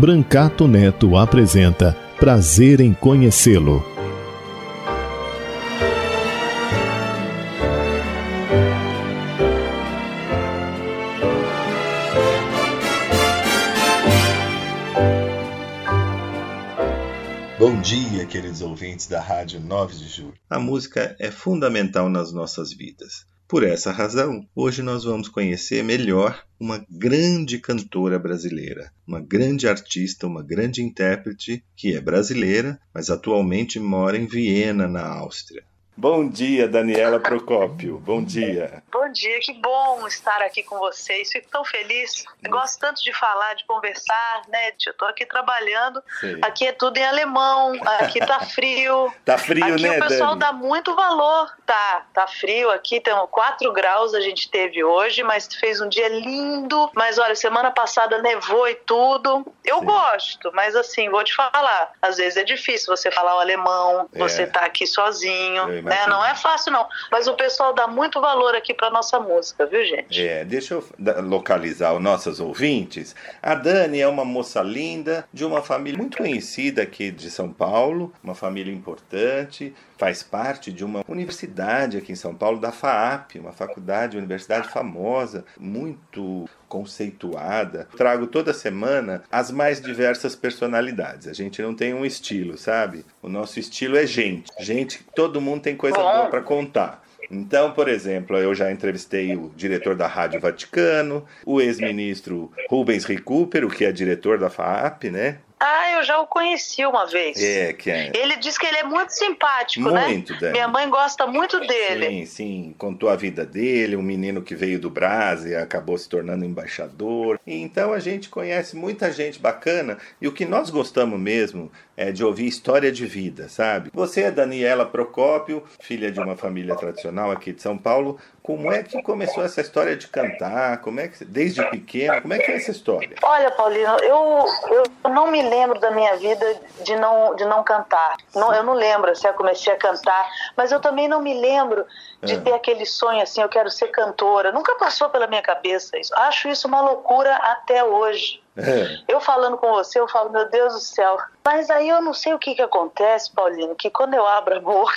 Brancato Neto apresenta Prazer em Conhecê-lo. Bom dia, queridos ouvintes da Rádio 9 de Julho. A música é fundamental nas nossas vidas. Por essa razão, hoje nós vamos conhecer melhor uma grande cantora brasileira, uma grande artista, uma grande intérprete que é brasileira, mas atualmente mora em Viena, na Áustria. Bom dia, Daniela Procópio. Bom dia. Bom dia, que bom estar aqui com vocês. Fico tão feliz. Eu gosto tanto de falar, de conversar, né? Eu tô aqui trabalhando. Sei. Aqui é tudo em alemão, aqui tá frio. tá frio, aqui né, o pessoal Dani? dá muito valor. Tá, tá frio aqui, tem 4 graus a gente teve hoje, mas fez um dia lindo. Mas olha, semana passada nevou e tudo. Eu Sim. gosto, mas assim, vou te falar, às vezes é difícil você falar o alemão, é. você tá aqui sozinho né? Não é fácil não, mas o pessoal dá muito valor aqui para nossa música, viu, gente? É, deixa eu localizar os nossos ouvintes. A Dani é uma moça linda, de uma família muito conhecida aqui de São Paulo, uma família importante, faz parte de uma universidade aqui em São Paulo, da FAAP, uma faculdade, uma universidade famosa, muito conceituada. Trago toda semana as mais diversas personalidades. A gente não tem um estilo, sabe? O nosso estilo é gente. Gente, todo mundo tem coisa boa para contar. Então, por exemplo, eu já entrevistei o diretor da Rádio Vaticano, o ex-ministro Rubens Recupero, que é diretor da FAAP, né? Ah, eu já o conheci uma vez. É, que é. Ele diz que ele é muito simpático, né? muito, né? Minha mãe gosta muito dele. Sim, sim. Contou a vida dele, um menino que veio do Brasil e acabou se tornando embaixador. Então a gente conhece muita gente bacana e o que nós gostamos mesmo é de ouvir história de vida, sabe? Você é Daniela Procópio, filha de uma família tradicional aqui de São Paulo. Como é que começou essa história de cantar? Como é que desde pequena, como é que é essa história? Olha, Paulino, eu, eu não me lembro da minha vida de não de não cantar. Não, eu não lembro se assim, eu comecei a cantar, mas eu também não me lembro de é. ter aquele sonho assim, eu quero ser cantora. Nunca passou pela minha cabeça isso. Acho isso uma loucura até hoje. É. Eu falando com você, eu falo, meu Deus do céu. Mas aí eu não sei o que que acontece, Paulino, que quando eu abro a boca,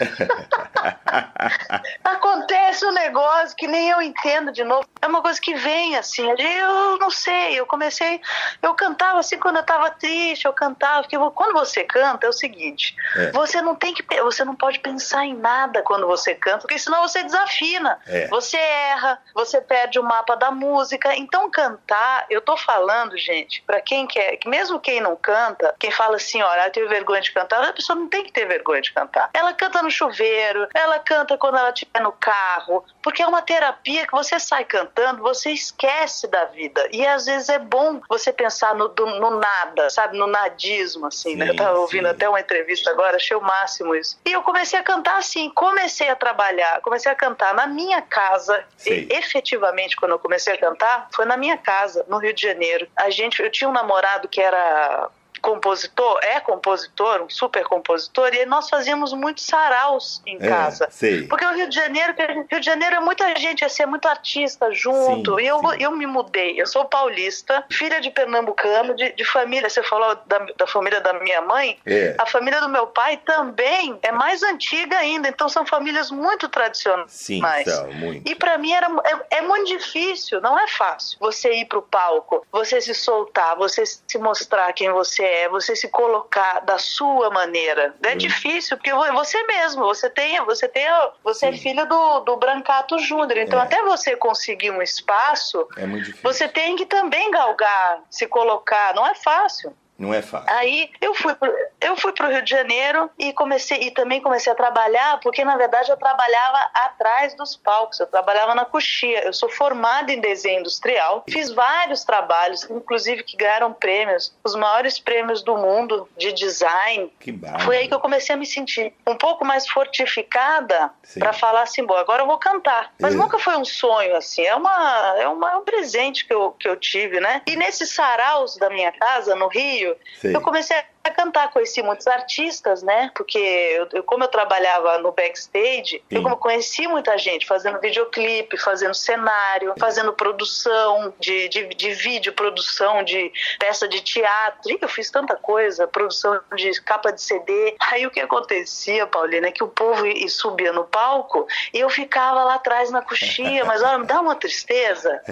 acontece um negócio que nem eu entendo de novo. É uma coisa que vem assim, eu não sei, eu comecei, eu cantava assim quando eu tava triste, eu cantava, porque quando você canta é o seguinte, é. você não tem que, você não pode pensar em nada quando você canta, porque senão você desafina, é. você erra, você perde o mapa da música. Então cantar, eu tô falando falando, gente, para quem quer, mesmo quem não canta, quem fala assim, olha, eu tenho vergonha de cantar, a pessoa não tem que ter vergonha de cantar. Ela canta no chuveiro, ela canta quando ela estiver no carro, porque é uma terapia que você sai cantando, você esquece da vida. E às vezes é bom você pensar no, do, no nada, sabe, no nadismo, assim, sim, né? Eu tava ouvindo sim. até uma entrevista agora, achei o máximo isso. E eu comecei a cantar assim, comecei a trabalhar, comecei a cantar na minha casa. E, efetivamente, quando eu comecei a cantar, foi na minha casa, no Rio de Janeiro. A gente, eu tinha um namorado que era compositor, é compositor, um super compositor, e nós fazíamos muitos saraus em é, casa. Sei. Porque o Rio de Janeiro, Rio de Janeiro é muita gente, assim, é muito artista junto. Sim, e eu, sim. eu me mudei. Eu sou paulista, filha de pernambucano, de, de família. Você falou da, da família da minha mãe. É. A família do meu pai também é mais antiga ainda. Então são famílias muito tradicionais. Sim, são, muito. E para mim era, é, é muito difícil, não é fácil. Você ir pro palco, você se soltar, você se mostrar quem você é é você se colocar da sua maneira. É difícil, porque você mesmo, você tem, você tem, você é filho do, do Brancato Júnior, então é. até você conseguir um espaço, é você tem que também galgar, se colocar, não é fácil. Não é fácil. Aí eu fui pro, eu fui pro Rio de Janeiro e comecei e também comecei a trabalhar, porque na verdade eu trabalhava atrás dos palcos, eu trabalhava na coxia. Eu sou formada em desenho industrial, fiz vários trabalhos, inclusive que ganharam prêmios, os maiores prêmios do mundo de design. Que bárbaro. Foi aí que eu comecei a me sentir um pouco mais fortificada para falar assim, bom, agora eu vou cantar. Mas É. nunca foi um sonho assim, é uma é uma é um presente que eu, que eu tive, né? E nesses saraus da minha casa no Rio, Sei. eu comecei a cantar, conheci muitos artistas, né? Porque eu, eu- como eu trabalhava no backstage, eu Sim. como conheci muita gente fazendo videoclipe, fazendo cenário, fazendo produção de, de, de vídeo, produção de peça de teatro. Ih, eu fiz tanta coisa, produção de capa de CD. Aí o que acontecia, Paulina, é que o povo subia no palco e eu ficava lá atrás na coxinha, mas olha, me dá uma tristeza.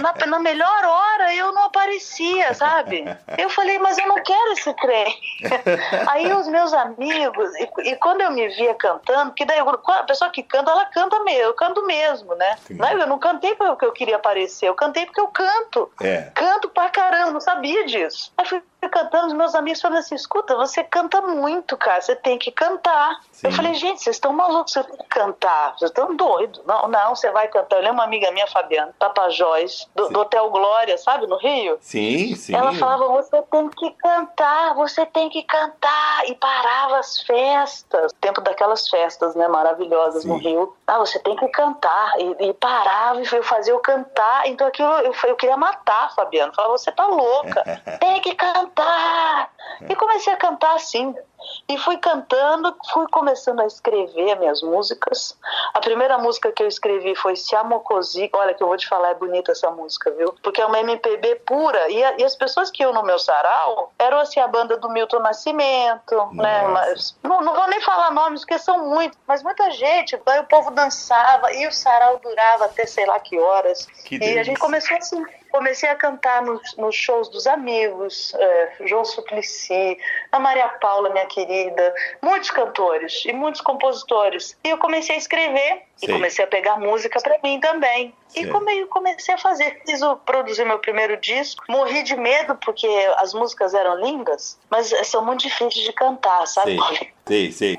Na, na melhor hora eu não aparecia, sabe? Eu falei, mas eu não quero esse trem. Aí os meus amigos, e, e quando eu me via cantando, que daí eu- a pessoa que canta, ela canta mesmo, eu canto mesmo, né? Sim. Não, Eu não cantei porque eu queria aparecer, eu cantei porque eu canto. É. Canto pra caramba, não sabia disso. Aí fui cantando, os meus amigos falaram assim: escuta, você canta muito, cara, você tem que cantar. Sim. Eu falei, gente, vocês estão malucos, você tem que cantar, vocês estão doidos. Não, não, você vai cantar. Eu lembro uma amiga minha, Fabiana, Tapajós, do, do Hotel Glória, sabe, no Rio? Sim, sim. Ela falava, você tem que cantar, você tem que cantar. E parava as festas. Tempo daquelas festas, né, maravilhosas no Sim. Rio. Ah, você tem que cantar. E, e parava e fazia eu cantar. Então aquilo eu, eu queria matar a Fabiana. Falava, você tá louca. tem que cantar. E comecei a cantar assim. E fui cantando, fui começando a escrever minhas músicas. A primeira música que eu escrevi foi Se Amocosi. Olha, que eu vou te falar, é bonita essa música, viu? Porque é uma MPB pura. E, a- e as pessoas que iam no meu sarau eram assim a banda do Milton Nascimento, né? Nossa. Mas, não, não vou nem falar nomes, porque são muitos, mas muita gente. Aí o povo dançava e o sarau durava até sei lá que horas. Que e a gente começou assim. Comecei a cantar nos, nos shows dos amigos, é, João Suplicy, a Maria Paula, minha querida, muitos cantores e muitos compositores. E eu comecei a escrever e Sei. comecei a pegar música para mim também. E come, comecei a fazer. Fiz o, produzi meu primeiro disco. Morri de medo porque as músicas eram lindas, mas são muito difíceis de cantar, sabe? Sei, sei, sei.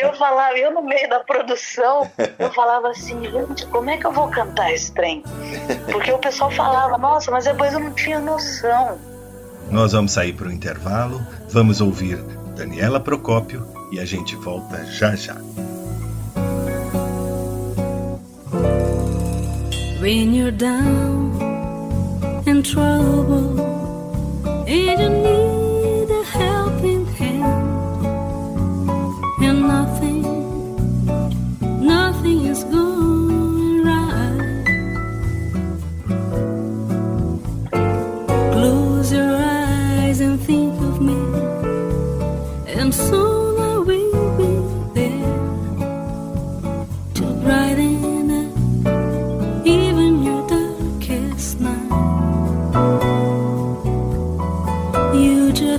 Eu falava, eu no meio da produção, eu falava assim, gente, como é que eu vou cantar esse trem? Porque o pessoal falava, nossa, mas depois eu não tinha noção. Nós vamos sair para o intervalo, vamos ouvir Daniela Procópio e a gente volta já já. When you're down in trouble and you need a helping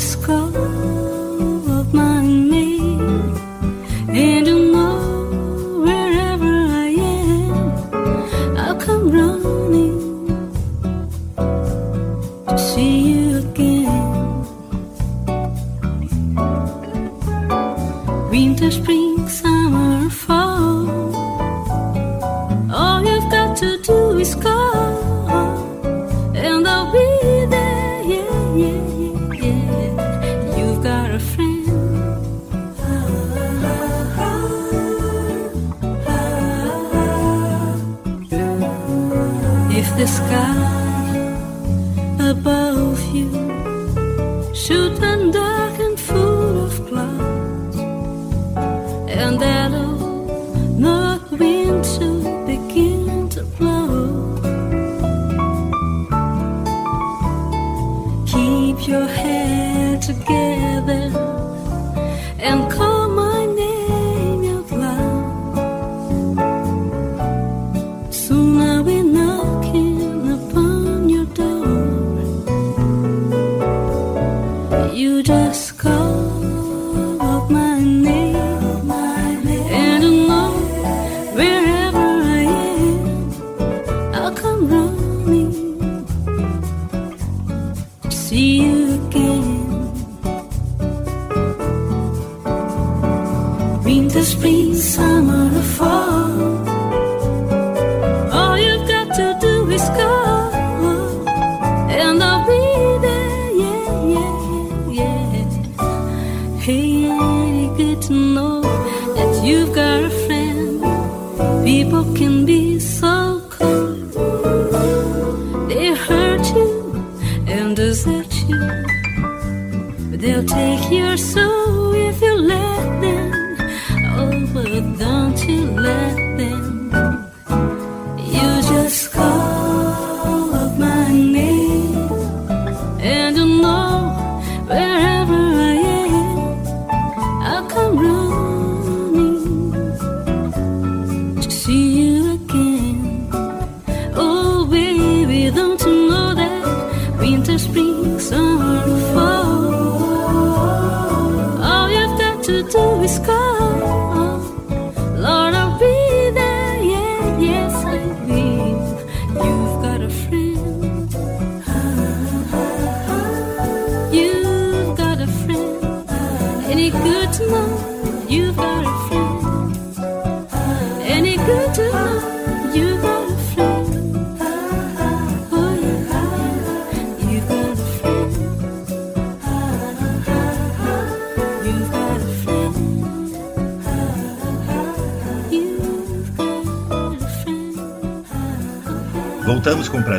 You just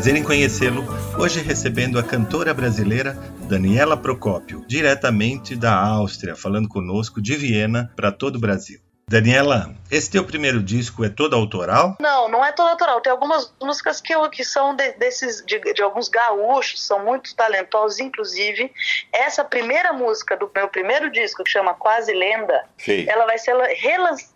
prazer em conhecê-lo, hoje recebendo a cantora brasileira Daniela Procópio, diretamente da Áustria, falando conosco de Viena para todo o Brasil. Daniela, esse teu primeiro disco é todo autoral? Não, não é todo autoral. Tem algumas músicas que, eu, que são de, desses de, de alguns gaúchos, são muito talentosos. Inclusive, essa primeira música do meu primeiro disco, que chama Quase Lenda, Sim. ela vai ser relançada.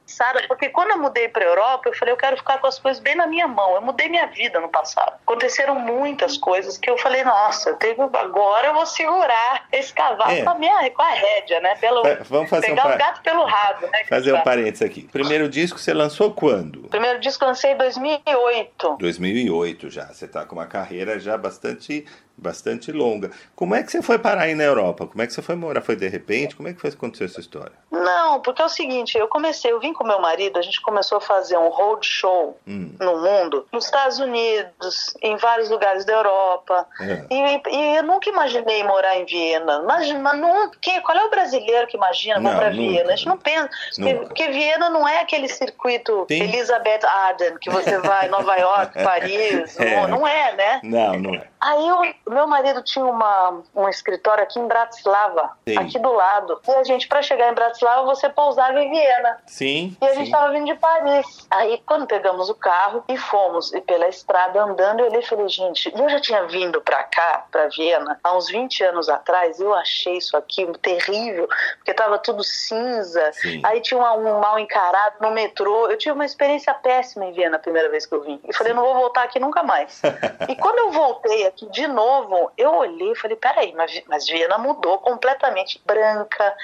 Porque quando eu mudei para Europa, eu falei, eu quero ficar com as coisas bem na minha mão. Eu mudei minha vida no passado. Aconteceram muitas coisas que eu falei, nossa, tenho, agora eu vou segurar esse cavalo É. com, a minha, com a rédea, né? Pelo, vamos fazer pegar um o par- gato pelo rabo, né? Fazer um parênteses aqui. Primeiro disco você lançou quando? O primeiro disco eu lancei em 2008. 2008 já. Você está com uma carreira já bastante, bastante longa. Como é que você foi parar aí na Europa? Como é que você foi morar? Foi de repente? Como é que foi que aconteceu essa história? Não, porque é o seguinte, eu comecei, eu vim com meu marido, a gente começou a fazer um road show Hum. no mundo, nos Estados Unidos, em vários lugares da Europa. É. E, e eu nunca imaginei morar em Viena. Mas, mas não, que, qual é o brasileiro que imagina Não, para nunca. Viena? A gente não pensa. Porque, Nunca. porque Viena não é aquele circuito Sim. Elizabeth Arden, que você vai Nova York, Paris. É. Não, não é, né? Não, não é. Aí o meu marido tinha uma, um escritório aqui em Bratislava, Sim. aqui do lado. E a gente, para chegar em Bratislava, você pousava em Viena. Sim. E a gente estava vindo de Paris. Aí, quando pegamos o carro e fomos e pela estrada andando, eu olhei e falei, gente, eu já tinha vindo pra cá, pra Viena, há uns 20 anos atrás. Eu achei isso aqui terrível, porque tava tudo cinza. Sim. Aí tinha uma- um mal encarado no metrô. Eu tive uma experiência péssima em Viena a primeira vez que eu vim. E falei, não vou voltar aqui nunca mais. e quando eu voltei aqui de novo, eu olhei e falei, peraí, mas, mas Viena mudou completamente. Branca,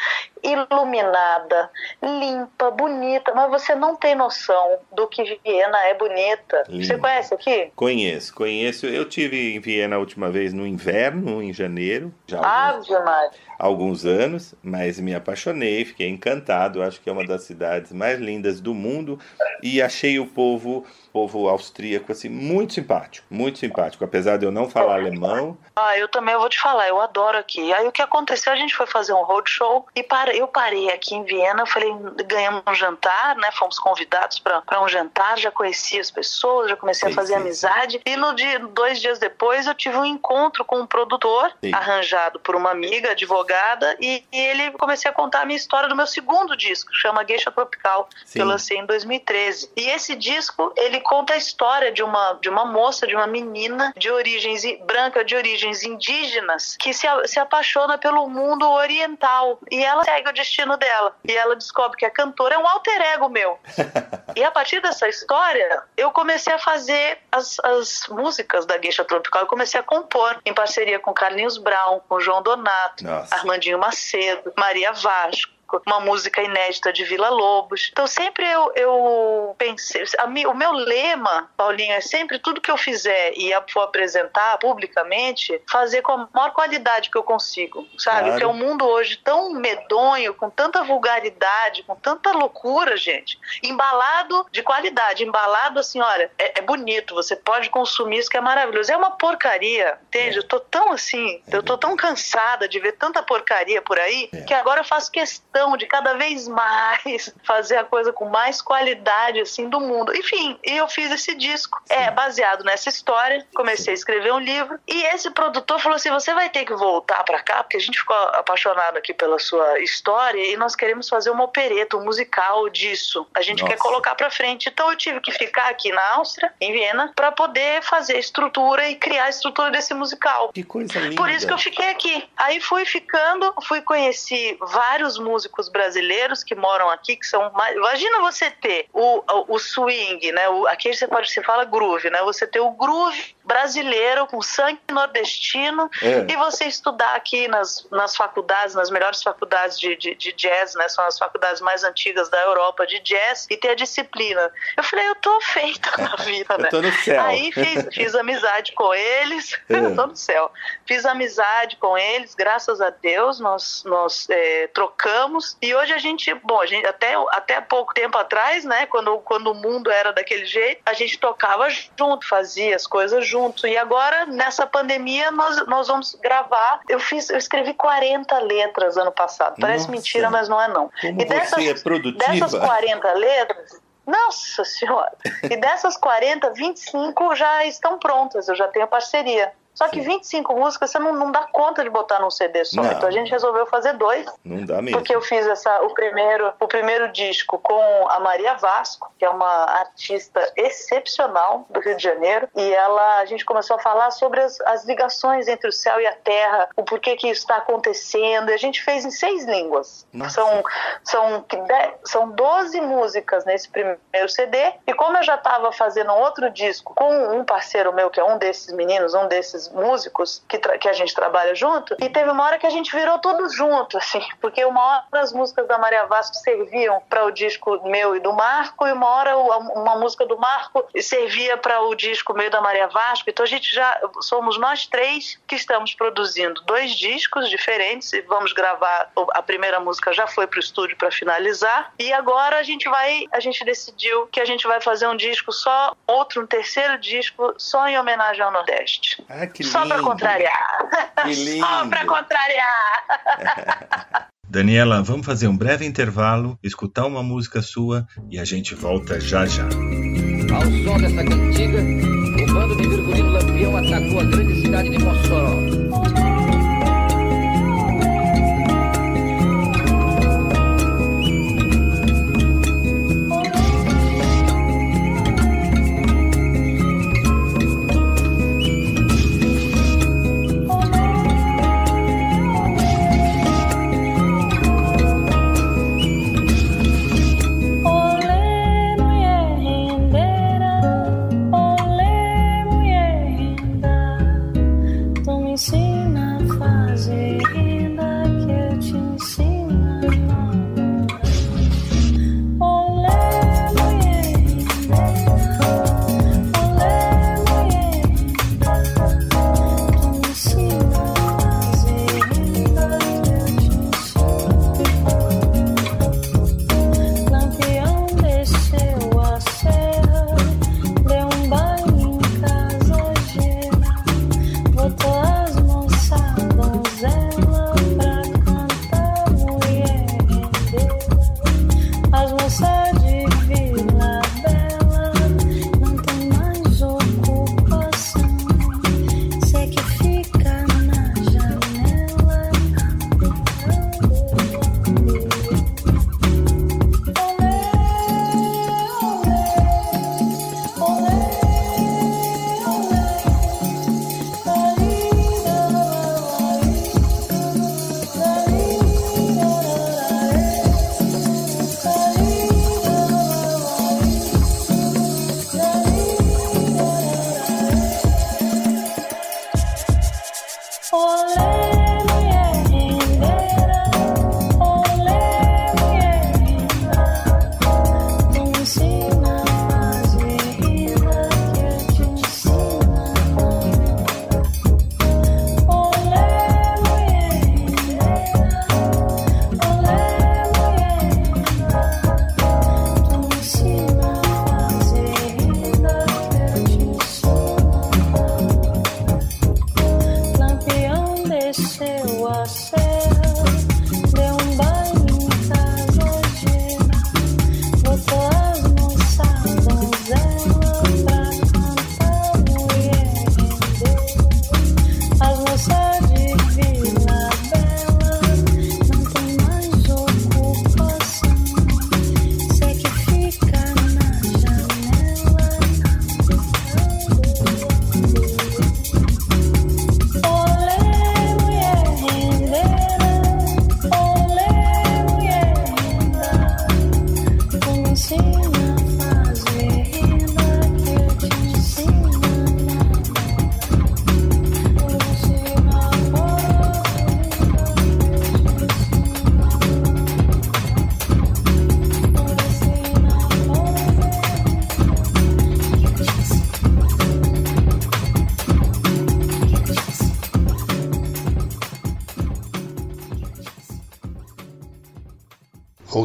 iluminada, limpa, bonita. Mas você não tem noção do que Viena é bonita. Linda. Você conhece aqui? Conheço, conheço. Eu tive em Viena a última vez no inverno, em janeiro, já Ave Maria. Alguns anos, mas me apaixonei, fiquei encantado. Acho que é uma das cidades mais lindas do mundo e achei o povo, povo austríaco assim muito simpático, muito simpático. Apesar de eu não falar alemão, Ah, eu também vou te falar, eu adoro aqui. Aí o que aconteceu? A gente foi fazer um roadshow e para, eu parei aqui em Viena, falei, ganhamos um jantar, né? Fomos convidados para um jantar, já conheci as pessoas, já comecei Sim, a fazer sim, amizade. E no dia, dois dias depois eu tive um encontro com um produtor Sim. arranjado por uma amiga, advogada, e, e ele comecei a contar a minha história do meu segundo disco, que chama Geisha Tropical, Sim. que eu lancei em 2013. E esse disco, ele conta a história de uma, de uma moça, de uma menina de origens branca, de origens indígenas, que se, se apaixona pelo mundo oriental. E ela segue o destino dela. E ela descobre que a cantora é um alter ego meu. E a partir dessa história, eu comecei a fazer as, as músicas da Geisha Tropical. Eu comecei a compor em parceria com Carlinhos Brown, com João Donato, Nossa. Armandinho Macedo, Maria Vasco. Disco, uma música inédita de Vila Lobos. Então sempre eu, eu pensei, mi, o meu lema, Paulinho, é sempre tudo que eu fizer e for apresentar publicamente, fazer com a maior qualidade que eu consigo, sabe? Claro. Porque é um mundo hoje tão medonho, com tanta vulgaridade, com tanta loucura, gente. Embalado de qualidade, embalado assim, olha, é, é bonito, você pode consumir isso que é maravilhoso. É uma porcaria, entende? É. Eu tô tão assim, é. eu tô tão cansada de ver tanta porcaria por aí, é. que agora eu faço questão de cada vez mais fazer a coisa com mais qualidade assim do mundo. Enfim, eu fiz esse disco, Sim. é baseado nessa história. Comecei a escrever um livro e esse produtor falou assim: "Você vai ter que voltar para cá, porque a gente ficou apaixonado aqui pela sua história e nós queremos fazer uma opereta, um musical disso. A gente Nossa. quer colocar para frente". Então eu tive que ficar aqui na Áustria, em Viena, para poder fazer a estrutura e criar a estrutura desse musical. Que coisa linda. Por isso que eu fiquei aqui. Aí fui ficando, fui conhecer vários músicos brasileiros que moram aqui, que são mais... Imagina você ter o, o, o swing, né? O, aqui você pode se fala groove, né? Você ter o groove brasileiro com sangue nordestino é. e você estudar aqui nas, nas faculdades, nas melhores faculdades de, de, de, jazz, né? São as faculdades mais antigas da Europa de jazz e ter a disciplina. Eu falei, eu tô feita na vida, né? eu tô no céu. Aí fiz, fiz amizade com eles, é. eu tô no céu. Fiz amizade com eles, graças a Deus, nós, nós é, trocamos e hoje a gente, bom, a gente até, até pouco tempo atrás, né? Quando, quando o mundo era daquele jeito, a gente tocava junto, fazia as coisas junto. E agora, nessa pandemia, nós, nós vamos gravar. Eu fiz, eu escrevi 40 letras ano passado. Parece Nossa. mentira, mas não é não. Como e dessas, é produtiva. Dessas 40 letras, nossa Senhora! E dessas 40, 25 já estão prontas, eu já tenho parceria. Só que Sim. 25 músicas você não, não dá conta de botar num CD só. Não. Então a gente resolveu fazer dois. Não dá mesmo. Porque eu fiz essa, o, primeiro, o primeiro disco com a Maria Vasco, que é uma artista excepcional do Rio de Janeiro. E ela, a gente começou a falar sobre as, as ligações entre o céu e a terra, o porquê que isso está acontecendo. E a gente fez em seis línguas. Nossa. São, são, são 12 músicas nesse primeiro CD. E como eu já estava fazendo outro disco com um parceiro meu, que é um desses meninos, um desses músicos que, que a gente trabalha junto, e teve uma hora que a gente virou tudo junto, assim, porque uma hora as músicas da Maria Vasco serviam para o disco meu e do Marco, e uma hora uma música do Marco servia para o disco meu e da Maria Vasco. Então a gente já somos nós três que estamos produzindo dois discos diferentes e vamos gravar. A primeira música já foi para o estúdio para finalizar, e agora a gente vai, a gente decidiu que a gente vai fazer um disco só, outro, um terceiro disco só em homenagem ao Nordeste. Ah, que Só para contrariar. Que lindo. Só para contrariar. Daniela, vamos fazer um breve intervalo, escutar uma música sua e a gente volta já já. Ao som dessa cantiga, o bando de Virgulino Lampião atacou a grande cidade de Mossoró.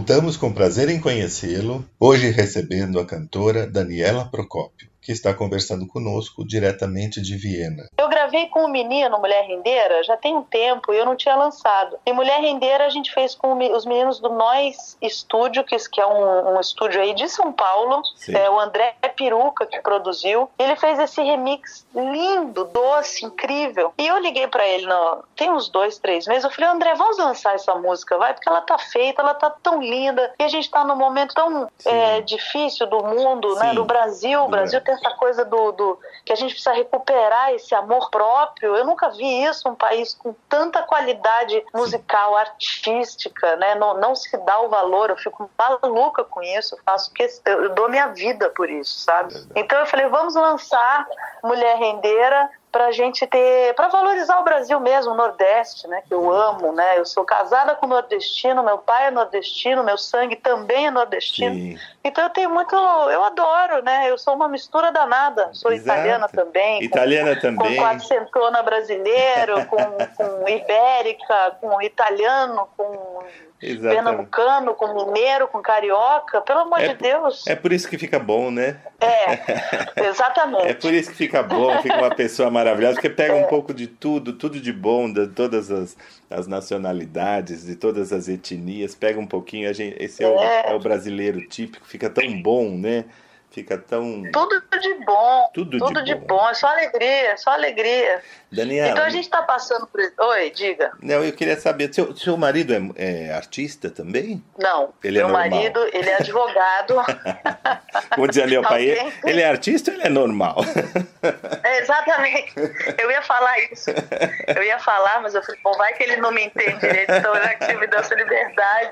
Voltamos com prazer em conhecê-lo, hoje recebendo a cantora Daniela Procópio, que está conversando conosco diretamente de Viena. Eu gravei com o menino Mulher Rendeira já tem um tempo e eu não tinha lançado. E Mulher Rendeira a gente fez com os meninos do Nós Estúdio, que é um, um estúdio aí de São Paulo. Sim. É o André Peruca que produziu. Ele fez esse remix lindo, doce, incrível. E eu liguei pra ele, no, tem uns dois, três meses. Eu falei, André, vamos lançar essa música, vai? Porque ela tá feita, ela tá tão linda. E a gente tá num momento tão é, difícil do mundo, né? Sim. Do Brasil. O Brasil tem essa coisa do, do que a gente precisa recuperar esse amor próprio. Eu nunca vi isso, um país com tanta qualidade musical, artística, né? Não, não se dá o valor. Eu fico maluca com isso. Eu faço que eu dou minha vida por isso, sabe? Então eu falei, vamos lançar Mulher Rendeira pra gente ter, pra valorizar o Brasil mesmo, o Nordeste, né, que eu amo, né? Eu sou casada com nordestino, meu pai é nordestino, meu sangue também é nordestino. Sim. Então eu tenho muito, eu adoro, né? Eu sou uma mistura danada. Sou Exato. italiana também. com- Italiana Com também. quattrocentona brasileiro, com, com ibérica, com italiano, com Exatamente. pernambucano, com mineiro, com carioca. Pelo amor É de Deus. É por isso que fica bom, né? É, exatamente. É por isso que fica bom, fica uma pessoa maravilhosa, porque pega É. um pouco de tudo, tudo de bom, de todas as, as nacionalidades, de todas as etnias, pega um pouquinho. A gente, esse é o, É. é o brasileiro típico, fica tão bom, né? Fica tão. Tudo de bom. Tudo de Tudo de bom. bom. É só alegria, é só alegria. Daniela, Então a gente tá passando por. Oi, diga. não, eu queria saber, seu, seu marido é, é artista também? Não, Ele é meu normal. marido, ele é advogado. Como dizia meu pai, Alguém- ele é artista ou ele é normal? É, exatamente. Eu ia falar isso. Eu ia falar, mas eu falei, bom, vai que ele não me entende direito, então já que você me deu essa liberdade,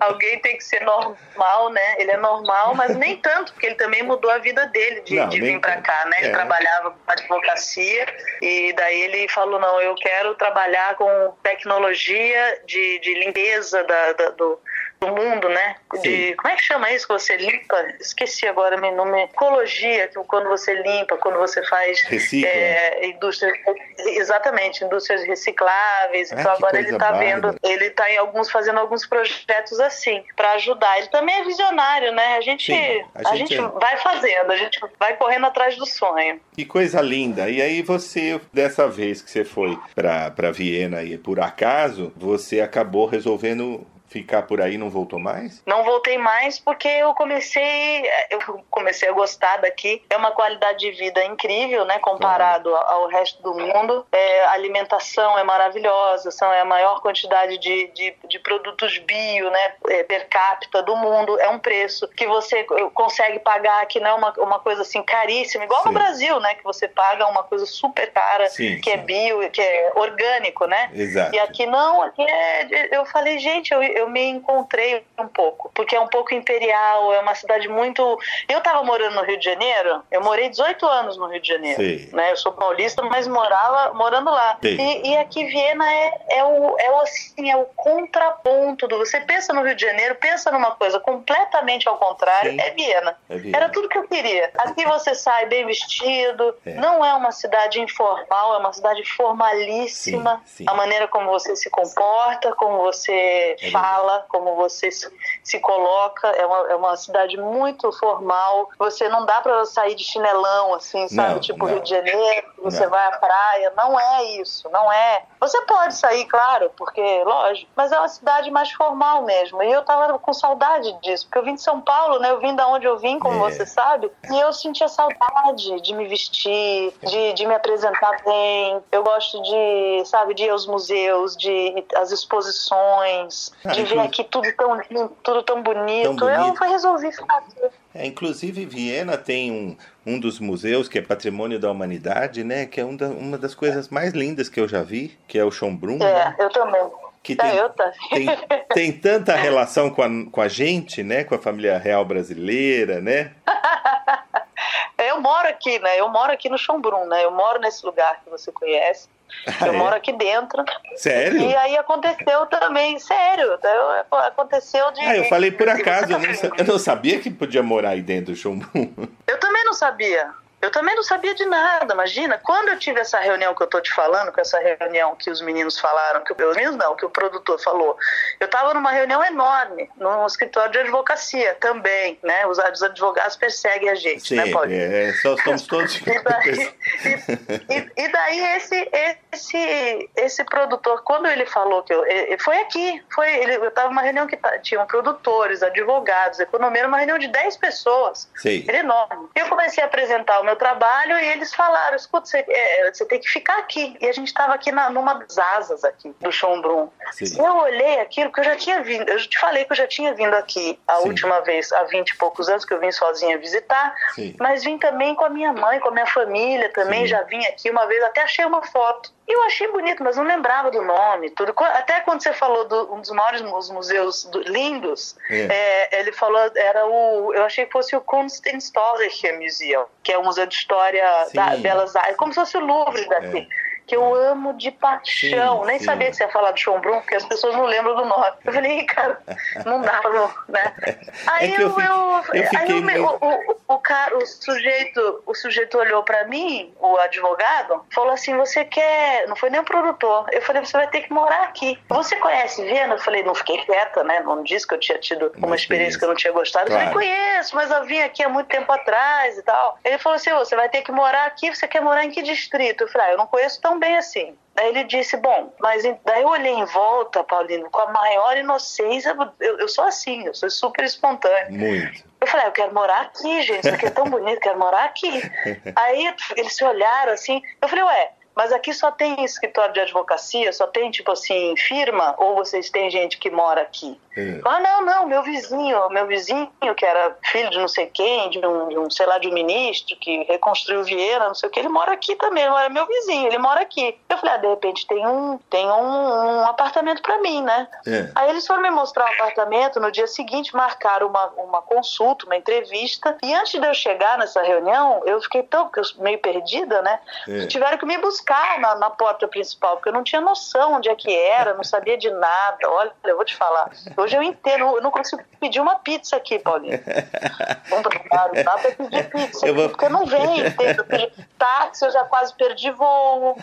alguém tem que ser normal, né? Ele é normal, mas nem tanto, porque ele também mudou a vida dele de, Não, de vir tanto. cá, né? Ele É. trabalhava com advocacia e daí ele falou, não, eu quero trabalhar com tecnologia de, de limpeza da, da- do, do mundo, né? De, como é que chama isso que você limpa? Esqueci agora meu nome. Ecologia, que quando você limpa, quando você faz Recicla. é, indústrias, exatamente, indústrias recicláveis. Ah, então agora ele está vendo, ele está em alguns fazendo alguns projetos assim para ajudar. Ele também é visionário, né? A gente, Sim, a a, gente gente, é. vai fazendo, a gente vai correndo atrás do sonho. Que coisa linda. E aí você, dessa vez que você foi pra Viena e por acaso, você acabou resolvendo ficar por aí não voltou mais? Não voltei mais porque eu comecei, eu comecei a gostar daqui. É uma qualidade de vida incrível, né, comparado ao ao resto do mundo. É, a alimentação é maravilhosa, são é a maior quantidade de, de, de produtos bio, né, é, per capita do mundo. É um preço que você consegue pagar, que não é uma, uma coisa assim caríssima, igual Sim. no Brasil, né, que você paga uma coisa super cara, Sim, que é sim. bio, que é orgânico, né? Exato. E aqui não, aqui é. Eu falei, gente, eu, eu me encontrei um pouco, porque é um pouco imperial, é uma cidade muito. Eu tava morando no Rio de Janeiro, eu morei 18 anos no Rio de Janeiro. Sei. Né? Eu sou paulista, mas morava morando lá. E, e aqui Viena é, é, o, é, o, assim, é o contraponto do. Você pensa no Rio de Janeiro, pensa numa coisa completamente ao contrário, Sim. é Viena. É Viena. Era tudo que eu queria. Aqui você sai bem vestido, É. não é uma cidade informal, é uma cidade formalíssima. Sim, sim. A maneira como você se comporta, como você É fala, como você se, se coloca, é uma, é uma cidade muito formal. Você não dá pra sair de chinelão, assim, sabe? Não, tipo não. Rio de Janeiro, você Não. vai à praia. Não é isso, não é. Você pode sair, claro, porque, lógico, mas é uma cidade mais formal mesmo. E eu tava com saudade disso, porque eu vim de São Paulo, né? Eu vim da onde eu vim, como É. você sabe, e eu sentia saudade de me vestir, de, de me apresentar bem. Eu gosto de, sabe, de ir aos museus, de às exposições, de ver aqui tudo tão lindo, tudo tão bonito. Tão bonito. Eu resolvi ficar aqui. É, inclusive, Viena tem um, um dos museus que é Patrimônio da Humanidade, né? Que é um da- uma das coisas mais lindas que eu já vi, que é o Schönbrunn, É, né? eu também. Que É, tem, eu também. tem, tem tanta relação com a, com a gente, né? Com a família real brasileira, né? Eu moro aqui, né? Eu moro aqui no Schönbrunn, né? Eu moro nesse lugar que você conhece. Ah, Eu é? moro aqui dentro. Sério? E aí aconteceu também, sério, eu- aconteceu de. Ah, eu falei por acaso, eu não, eu não sabia que podia morar aí dentro do Schönbrunn. Eu também não sabia. Eu também não sabia de nada, imagina. Quando eu tive essa reunião que eu tô te falando, com essa reunião que os meninos falaram, que os meninos não, que o produtor falou, eu estava numa reunião enorme, num escritório de advocacia também, né? Os os advogados perseguem a gente, né, Sim, Paulinho? é, só somos todos. E daí, e, e- daí esse, esse, esse produtor, quando ele falou que eu. Foi aqui, foi, ele, eu estava numa reunião que tinham produtores, advogados, economia, uma reunião de 10 pessoas. Sim. Era enorme. Eu comecei a apresentar o meu trabalho e eles falaram: escuta, você, eh, você tem que ficar aqui. E a gente estava aqui na, numa das asas aqui do. Sim. Eu olhei aquilo, porque eu já tinha vindo, eu te falei que eu já tinha vindo aqui a Sim. última vez, há 20 e poucos anos, que eu vim sozinha visitar, Sim. mas vim também com a minha mãe, com a minha família também, já vim aqui uma vez, até achei uma foto. E eu achei bonito, mas não lembrava do nome, tudo. Até quando você falou de um dos maiores mu- museus do- lindos, É. é, ele falou, era o, eu achei que fosse o Kunsthistorische Museum, que é o Museu de História da Sim. Belas Artes, como se fosse o Louvre daqui. Que eu amo de paixão. Sim, Nem sim. sabia que você ia falar do Schönbrunn, porque as pessoas não lembram do nome. Eu falei, "Ih, cara, não dá, não, né? Aí É eu eu, eu, eu aí meio- o, o, o cara, o sujeito, o sujeito olhou pra mim, o advogado, falou assim: "Você quer?" Não foi nem o produtor. Eu falei: "Você vai ter que morar aqui. Você conhece Viena?" Eu falei: "Não fiquei quieta, né? Não disse que eu tinha tido uma, Uma experiência que eu não tinha gostado." Eu Claro. falei: "Conheço, mas eu vim aqui há muito tempo atrás e tal." Ele falou assim: "Ô, "Você vai ter que morar aqui. Você quer morar em que distrito?" Eu falei: ah, "Eu não conheço tão bem assim." Daí ele disse, bom, mas daí eu olhei em volta, Paulino, com a maior inocência, eu, eu sou assim, eu sou super espontâneo. Muito. Eu falei, ah, eu quero morar aqui, gente, isso aqui é tão bonito, quero morar aqui. Aí eles se olharam assim, eu falei, ué, mas aqui só tem escritório de advocacia, só tem, tipo assim, firma, ou vocês têm gente que mora aqui? É. Ah, não, não, meu vizinho, meu vizinho, que era filho de não sei quem, de um, de um, sei lá, de um ministro que reconstruiu Viena, não sei o que, ele mora aqui também, ele era meu vizinho, ele mora aqui. Eu falei, ah, de repente tem um, tem um, um apartamento pra mim, né? É. Aí eles foram me mostrar o apartamento, no dia seguinte marcaram uma, uma consulta, uma entrevista, e antes de eu chegar nessa reunião, eu fiquei tão meio perdida, né? É. Tiveram que me buscar na, na porta principal, porque eu não tinha noção onde é que era, não sabia de nada. Olha, eu vou te falar, hoje eu entendo, eu não consigo pedir uma pizza aqui, Paulinho. Não dá pra pedir pizza, Eu vou- porque não vem, entendo. Eu pedi táxi, eu já quase perdi voo,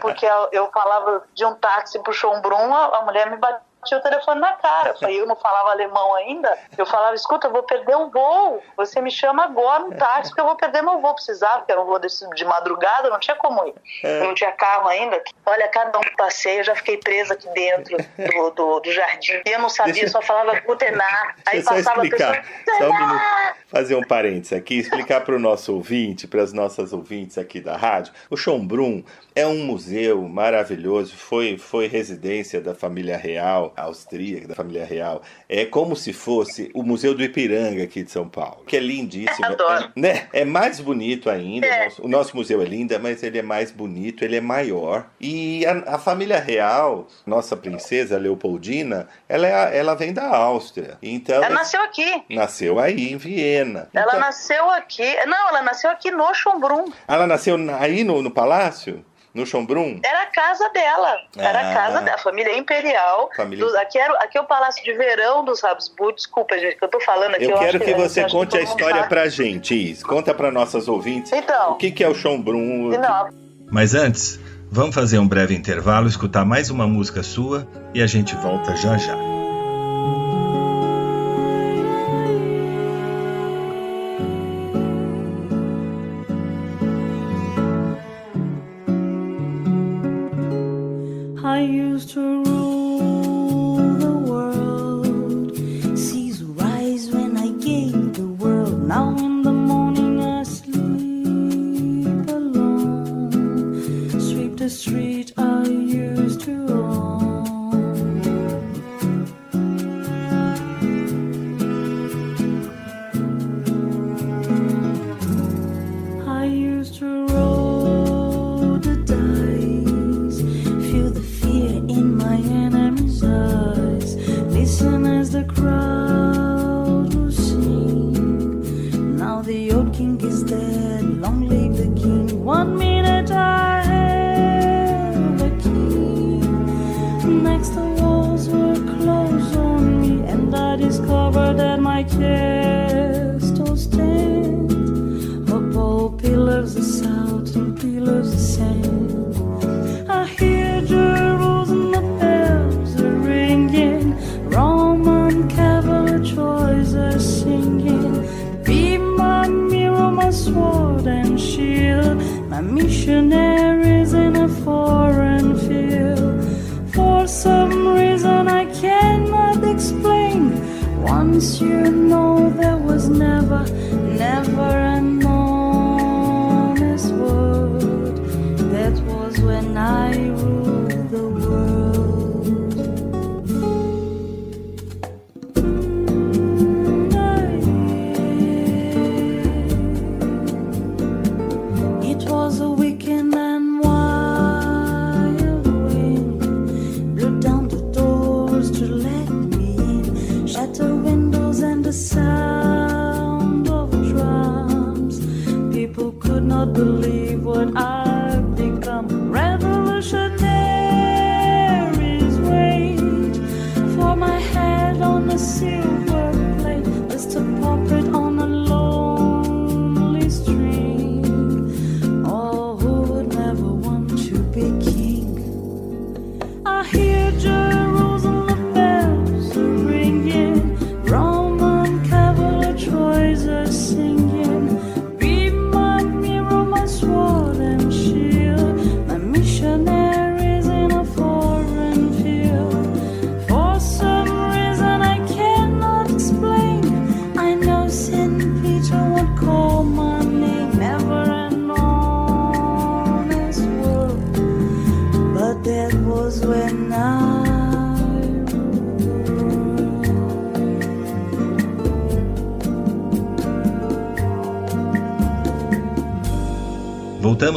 porque eu, eu falava de um táxi pro Schönbrunn, a, a mulher me batia o telefone na cara. Eu falei, eu não falava alemão ainda. Eu falava, escuta, eu vou perder um voo. Você me chama agora no táxi, porque eu vou perder meu voo. Precisava, porque era um voo desse, de madrugada, não tinha como ir. Eu não tinha carro ainda. Olha, cada um que passei, eu já fiquei presa aqui dentro do, do, do jardim. E eu não sabia, Deixa- só falava Gutenar. Aí passava a explicar, pessoa. só um minuto, fazer um parênteses aqui, explicar para o nosso ouvinte, para as nossas ouvintes aqui da rádio. O Schönbrunn é um museu maravilhoso, foi, foi residência da família real austríaca, da família real. É como se fosse o Museu do Ipiranga aqui de São Paulo, que é lindíssimo. Adoro. É, né? é mais bonito ainda, É. o nosso, o nosso museu é lindo, mas ele é mais bonito, ele é maior. E a, a família real, nossa princesa Leopoldina, ela, é ela vem da Áustria. Então, Ela nasceu aqui. Nasceu aí, em Viena. Ela Então, nasceu aqui. Não, ela nasceu aqui no Schönbrunn. ela nasceu na- aí no, no palácio? No Schönbrunn? Era a casa dela. Era Ah. a casa dela. A família imperial. Família- dos- aqui, era, aqui é o palácio de verão dos Habsburg. Desculpa, gente, que eu tô falando aqui. Eu quero acho que você que conte a história sabe. pra gente, Is. Conta pra nossas ouvintes. Então. O que, que é o Schönbrunn? Não, Mas antes, vamos fazer um breve intervalo, escutar mais uma música sua e a gente volta já já.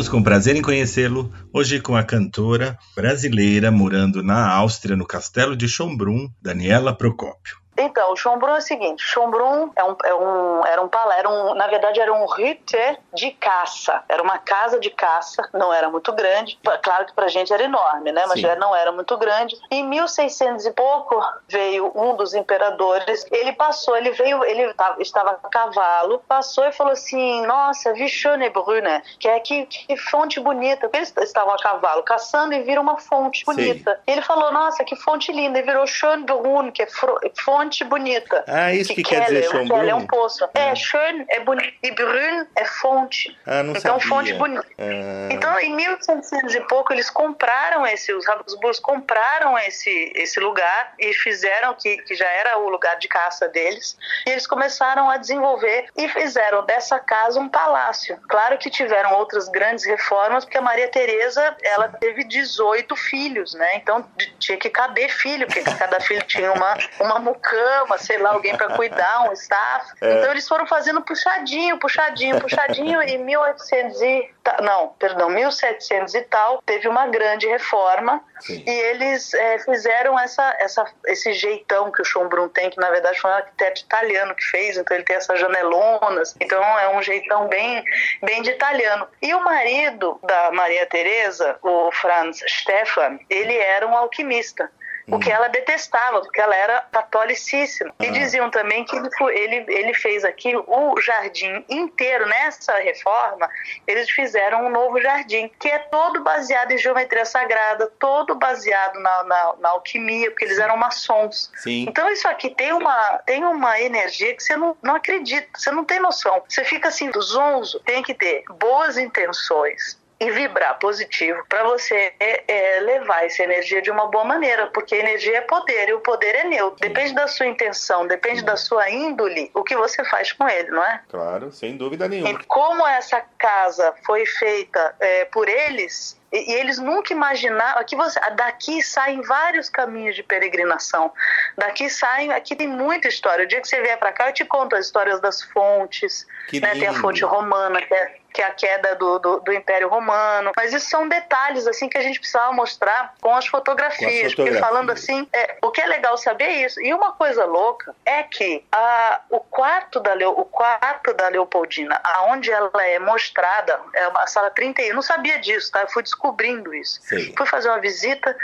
Voltamos com prazer em conhecê-lo, hoje com a cantora brasileira morando na Áustria, no castelo de Schönbrunn, Daniela Procópio. Então, o Schönbrunn é o seguinte, Schönbrunn é um, é um, era um palé, era um, na verdade era um Hütte de caça, era uma casa de caça, não era muito grande, claro que pra gente era enorme, né, mas Sim. já não era muito grande. Em 1600 e pouco veio um dos imperadores, ele passou, ele veio, ele tava- estava a cavalo, passou e falou assim, nossa, wie schöne Brüne, que é que, que fonte bonita, eles estavam a cavalo caçando e viram uma fonte Sim. bonita. Ele falou, nossa, que fonte linda, e virou Schönbrunn, que é fro- fonte bonita. Ah, isso que quer dizer Schönbrunn? Keller é um poço. Ah. É, schön é bonito e Brünn é fonte. Ah, não então, sabia. fonte bonita. Ah, Então, em 1800 e pouco, eles compraram esse, os Habsburgos compraram esse, esse lugar e fizeram que, que já era o lugar de caça deles. E eles começaram a desenvolver e fizeram dessa casa um palácio. Claro que tiveram outras grandes reformas, porque a Maria Teresa ela teve 18 filhos, né? Então tinha que caber filho, porque cada filho tinha uma, uma mucama, sei lá, alguém para cuidar, um staff. Então eles foram fazendo puxadinho, puxadinho, puxadinho. e 1800 e ta- não, perdão, 1700 e tal, teve uma grande reforma Sim. e eles eh, fizeram essa, essa, esse jeitão que o Schönbrunn tem, que na verdade foi um arquiteto italiano que fez, então ele tem essas janelonas, então é um jeitão bem, bem de italiano. E o marido da Maria Teresa, o Franz Stefan, ele era um alquimista. O que ela detestava, porque ela era catolicíssima. E diziam também que ele, ele, ele fez aqui o jardim inteiro, nessa reforma, eles fizeram um novo jardim, que é todo baseado em geometria sagrada, todo baseado na, na, na alquimia, porque eles eram maçons. Sim. Então isso aqui tem uma, tem uma energia que você não, não acredita, você não tem noção. Você fica assim, zonzo, tem que ter boas intenções e vibrar positivo para você é, levar essa energia de uma boa maneira, porque energia é poder e o poder é neutro. Depende da sua intenção, depende da sua índole, o que você faz com ele, não é? Claro, sem dúvida nenhuma. E como essa casa foi feita é, por eles, e, eles nunca imaginaram. Aqui você, daqui saem vários caminhos de peregrinação. Daqui saem. Aqui tem muita história. O dia que você vier para cá, eu te conto as histórias das fontes. Né? Tem a fonte romana, que é, que é a queda do, do, do Império Romano. Mas isso são detalhes assim que a gente precisava mostrar com as fotografias. Porque fotografias. falando assim, é, o que é legal saber é isso. E uma coisa louca é que a, o quarto da Leo, o quarto da Leopoldina, aonde ela é mostrada, é uma sala 31. Eu não sabia disso, tá? Eu fui descobrindo isso. Sei. Fui fazer uma visita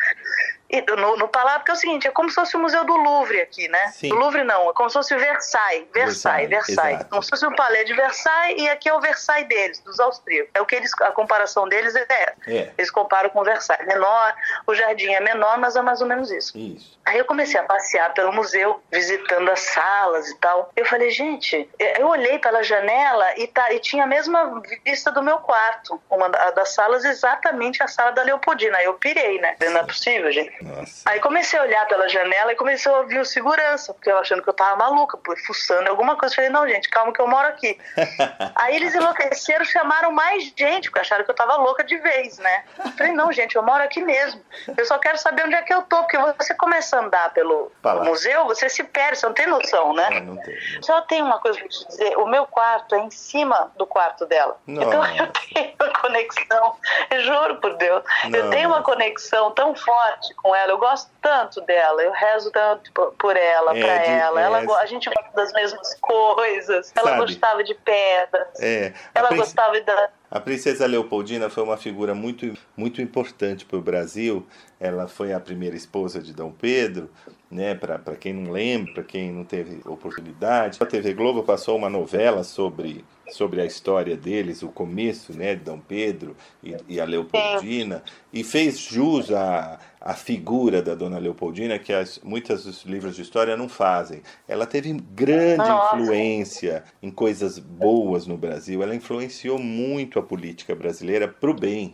no, no Palácio, porque é o seguinte, é como se fosse o Museu do Louvre aqui, né? Sim. O Louvre não, é como se fosse o Versailles. Versailles, Versailles, Versailles. exato. Como se fosse o Palais de Versailles e aqui é o Versailles deles, dos austríacos. É o que eles, a comparação deles é essa. É. Eles comparam com o Versailles. Menor, o jardim é menor, mas é mais ou menos isso. Isso. Aí eu comecei a passear pelo museu, visitando as salas e tal. Eu falei, gente, eu olhei pela janela e, tá, e tinha a mesma vista do meu quarto. Uma da- das salas, exatamente a sala da Leopoldina. Aí eu pirei, né? Não é possível, gente. Nossa. Aí comecei a olhar pela janela e comecei a ouvir o segurança, porque eu achando que eu tava maluca, fuçando alguma coisa. Falei, não, gente, calma que eu moro aqui. Aí eles enlouqueceram, chamaram mais gente, porque acharam que eu tava louca de vez, né? Falei, não, gente, eu moro aqui mesmo. Eu só quero saber onde é que eu tô, porque você começa a andar pelo museu, você se perde, você não tem noção, né? É, não tem. Só tem uma coisa pra te dizer, o meu quarto é em cima do quarto dela. Nossa. Então eu tenho uma conexão, eu juro por Deus, eu Não. tenho uma conexão tão forte com ela, eu gosto tanto dela, eu rezo tanto por- ela, É, pra de- ela. ela é. go- a gente gosta das mesmas coisas, ela Sabe. gostava de pedras, É. Ela princ- gostava da. a princesa Leopoldina foi uma figura muito, muito importante para o Brasil. Ela foi a primeira esposa de Dom Pedro, né? Para quem não lembra, para quem não teve oportunidade. A TV Globo passou uma novela sobre, sobre a história deles, o começo, né? De Dom Pedro e, e a Leopoldina, e fez jus à, à figura da Dona Leopoldina que as, muitos dos livros de história não fazem. Ela teve grande Nossa. influência em coisas boas no Brasil. Ela influenciou muito a política brasileira para o bem.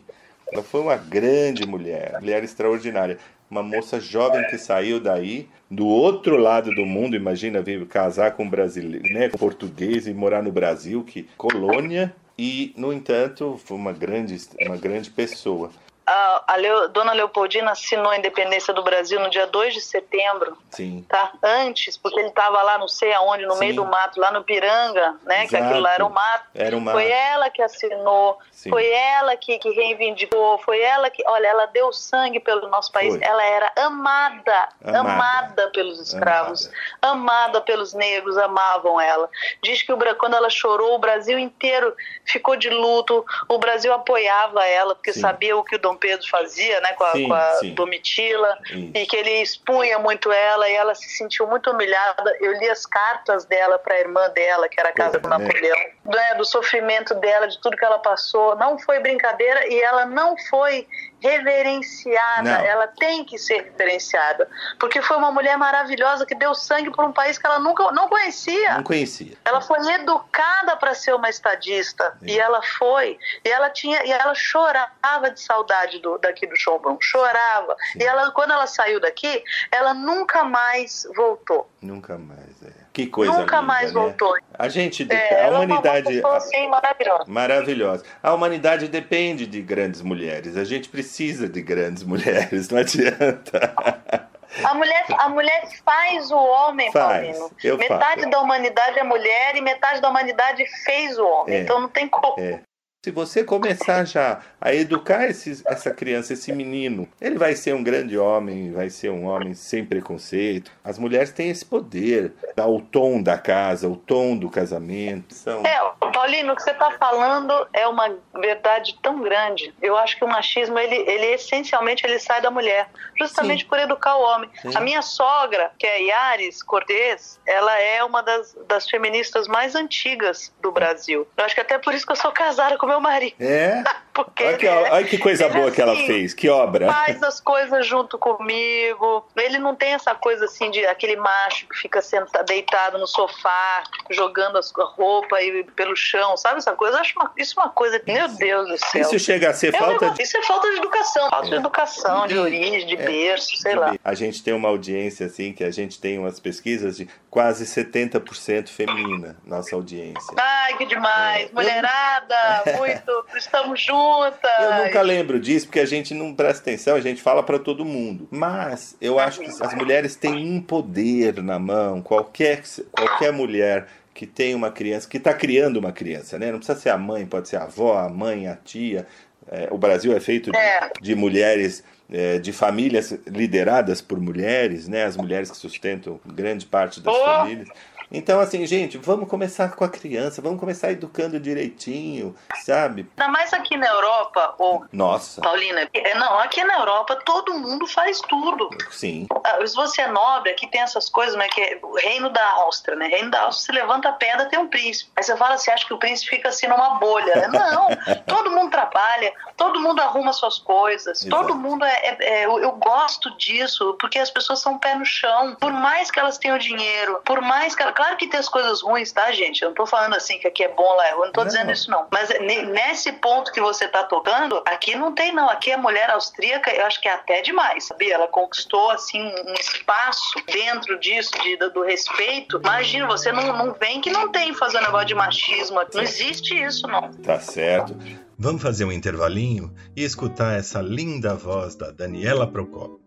Ela foi uma grande mulher, mulher extraordinária. Uma moça jovem que saiu daí, do outro lado do mundo, imagina vir casar com um brasileiro, né, com português e morar no Brasil, que colônia, e, no entanto, foi uma grande, uma grande pessoa. A, a Leo- Dona Leopoldina assinou a independência do Brasil no dia 2 de setembro Sim. tá? Antes, porque ele estava lá não sei aonde, no Sim. meio do mato, lá no Piranga, né? Que Exato. aquilo lá era o mato. Era uma. Foi ela que assinou, Sim. foi ela que, que reivindicou, foi ela que, olha, ela deu sangue pelo nosso país. Foi. Ela era amada, Amada. amada, pelos escravos, amada. pelos negros, amavam ela. Diz que o, quando ela chorou, o Brasil inteiro ficou de luto, o Brasil apoiava ela, porque Sim. sabia o que o Dom Pedro fazia, né, com a, Sim, com a sim. Domitila Isso. e que ele expunha muito ela e ela se sentiu muito humilhada. Eu li as cartas dela para a irmã dela, que era a casa do é, né? Né, do sofrimento dela, de tudo que ela passou. Não foi brincadeira e ela não foi reverenciada. Não. Ela tem que ser reverenciada, porque foi uma mulher maravilhosa que deu sangue por um país que ela nunca não conhecia. Não conhecia. Ela foi educada para ser uma estadista Sim. e ela foi e ela tinha e ela chorava de saudade do daqui do Chombrun, chorava. Sim. E ela quando ela saiu daqui, ela nunca mais voltou. Nunca mais. É. Que coisa nunca linda, mais né? voltou. A gente, É, a ela humanidade, é uma assim maravilhosa. Maravilhosa. A humanidade depende de grandes mulheres. A gente precisa de grandes mulheres, não adianta. A mulher, a mulher faz o homem, Faz, Paulino. metade faço. da humanidade é mulher e metade da humanidade fez o homem. É. Então não tem como. É. Se você começar já a educar esse- essa criança, esse menino, ele vai ser um grande homem, vai ser um homem sem preconceito. As mulheres têm esse poder, dar o tom da casa, o tom do casamento. São... É, Paulino, o que você está falando é uma verdade tão grande. Eu acho que o machismo, ele, ele essencialmente ele sai da mulher, justamente Sim. por educar o homem. Sim. A minha sogra, que é Yaris Cortez, ela é uma das, das feministas mais antigas do Brasil. Eu acho que até por isso que eu sou casada com meu marido. É? Porque Olha que, olha que coisa ele é boa que ela assim, fez, que obra. faz as coisas junto comigo. Ele não tem essa coisa assim de aquele macho que fica sentado, deitado no sofá, jogando a roupa aí pelo chão, sabe essa coisa? Eu acho uma- isso uma coisa, meu Deus do céu. Isso chega a ser É falta de. Isso é falta de educação, falta de É. educação, de De- origem, de é, berço, sei de lá. A gente tem uma audiência assim, que a gente tem umas pesquisas de quase 70% feminina, nossa audiência. Ai, que demais. É. Mulherada, muito, estamos Eu nunca lembro disso, porque a gente não presta atenção, a gente fala para todo mundo. Mas eu acho que as mulheres têm um poder na mão, qualquer, qualquer mulher que tem uma criança, que está criando uma criança, né? Não precisa ser a mãe, pode ser a avó, a mãe, a tia. É, o Brasil é feito de, É. de mulheres, é, de famílias lideradas por mulheres, né? As mulheres que sustentam grande parte das Oh! famílias. Então, assim, gente, vamos começar com a criança, vamos começar educando direitinho, sabe? Ainda mais aqui na Europa, ou Nossa, Paulina, é, não, aqui na Europa todo mundo faz tudo. sim. Ah, Se você é nobre, aqui tem essas coisas, né? Que é o reino da Áustria, né? Reino da Áustria, você levanta a pedra, tem um príncipe. Aí você fala, você acha que o príncipe fica assim numa bolha, né? Não, todo mundo trabalha, todo mundo arruma suas coisas, Exato. todo mundo é, é- é- eu, eu gosto disso, porque as pessoas são pé no chão. Por mais que elas tenham dinheiro, por mais que ela, claro que tem as coisas ruins, tá, gente? Eu não tô falando assim que aqui é bom lá, eu não tô Não. dizendo isso não. Mas ne- nesse ponto que você tá tocando, aqui não tem não, aqui a mulher austríaca, eu acho que é até demais, sabia? Ela conquistou assim um espaço dentro disso de, do, do respeito. Imagina, você não, não vem que não tem fazer um negócio de machismo, aqui. não existe isso não. Tá certo. Vamos fazer um intervalinho e escutar essa linda voz da Daniela Procopio.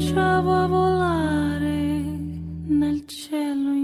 Incominciavo a volare nel cielo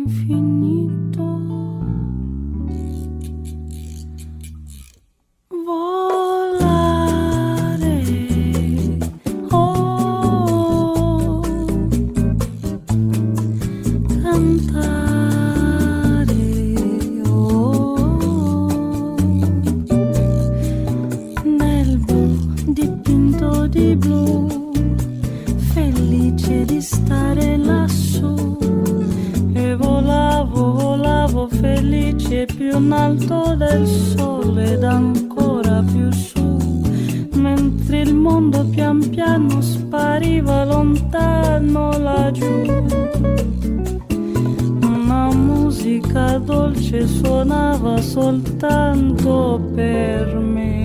felice più in alto del sole ed ancora più su. Mentre il mondo pian piano spariva lontano laggiù. Una musica dolce suonava soltanto per me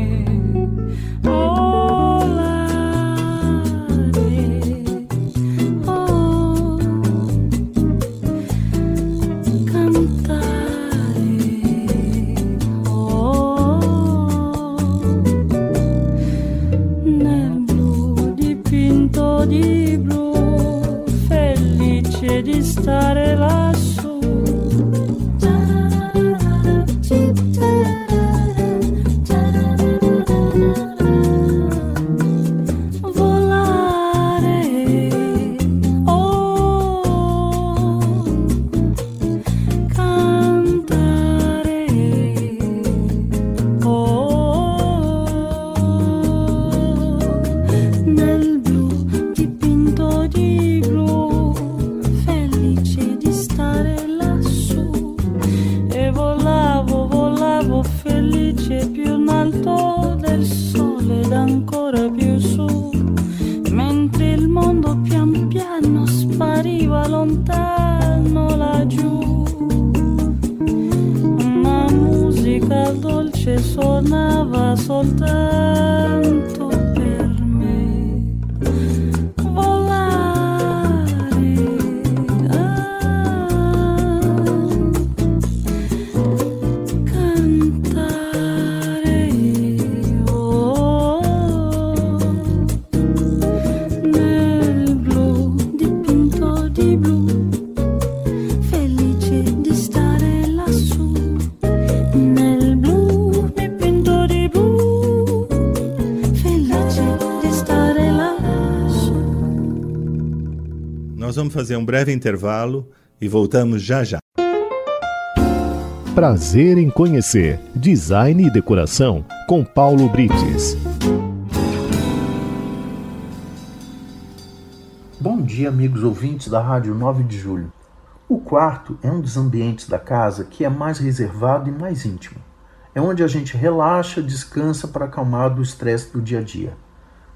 Nós vamos fazer um breve intervalo e voltamos já já. Prazer em conhecer Design e Decoração com Paulo Brites. Bom dia, amigos ouvintes da Rádio 9 de Julho. O quarto é um dos ambientes da casa que é mais reservado e mais íntimo. É onde a gente relaxa, descansa para acalmar do estresse do dia a dia.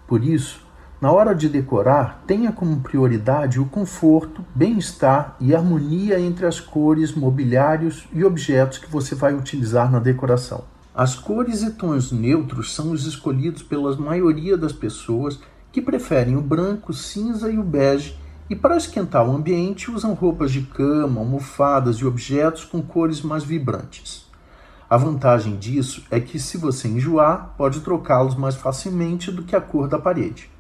Por isso, na hora de decorar, tenha como prioridade o conforto, bem-estar e harmonia entre as cores, mobiliários e objetos que você vai utilizar na decoração. As cores e tons neutros são os escolhidos pela maioria das pessoas que preferem o branco, cinza e o bege e para esquentar o ambiente usam roupas de cama, almofadas e objetos com cores mais vibrantes. A vantagem disso é que, se você enjoar, pode trocá-los mais facilmente do que a cor da parede.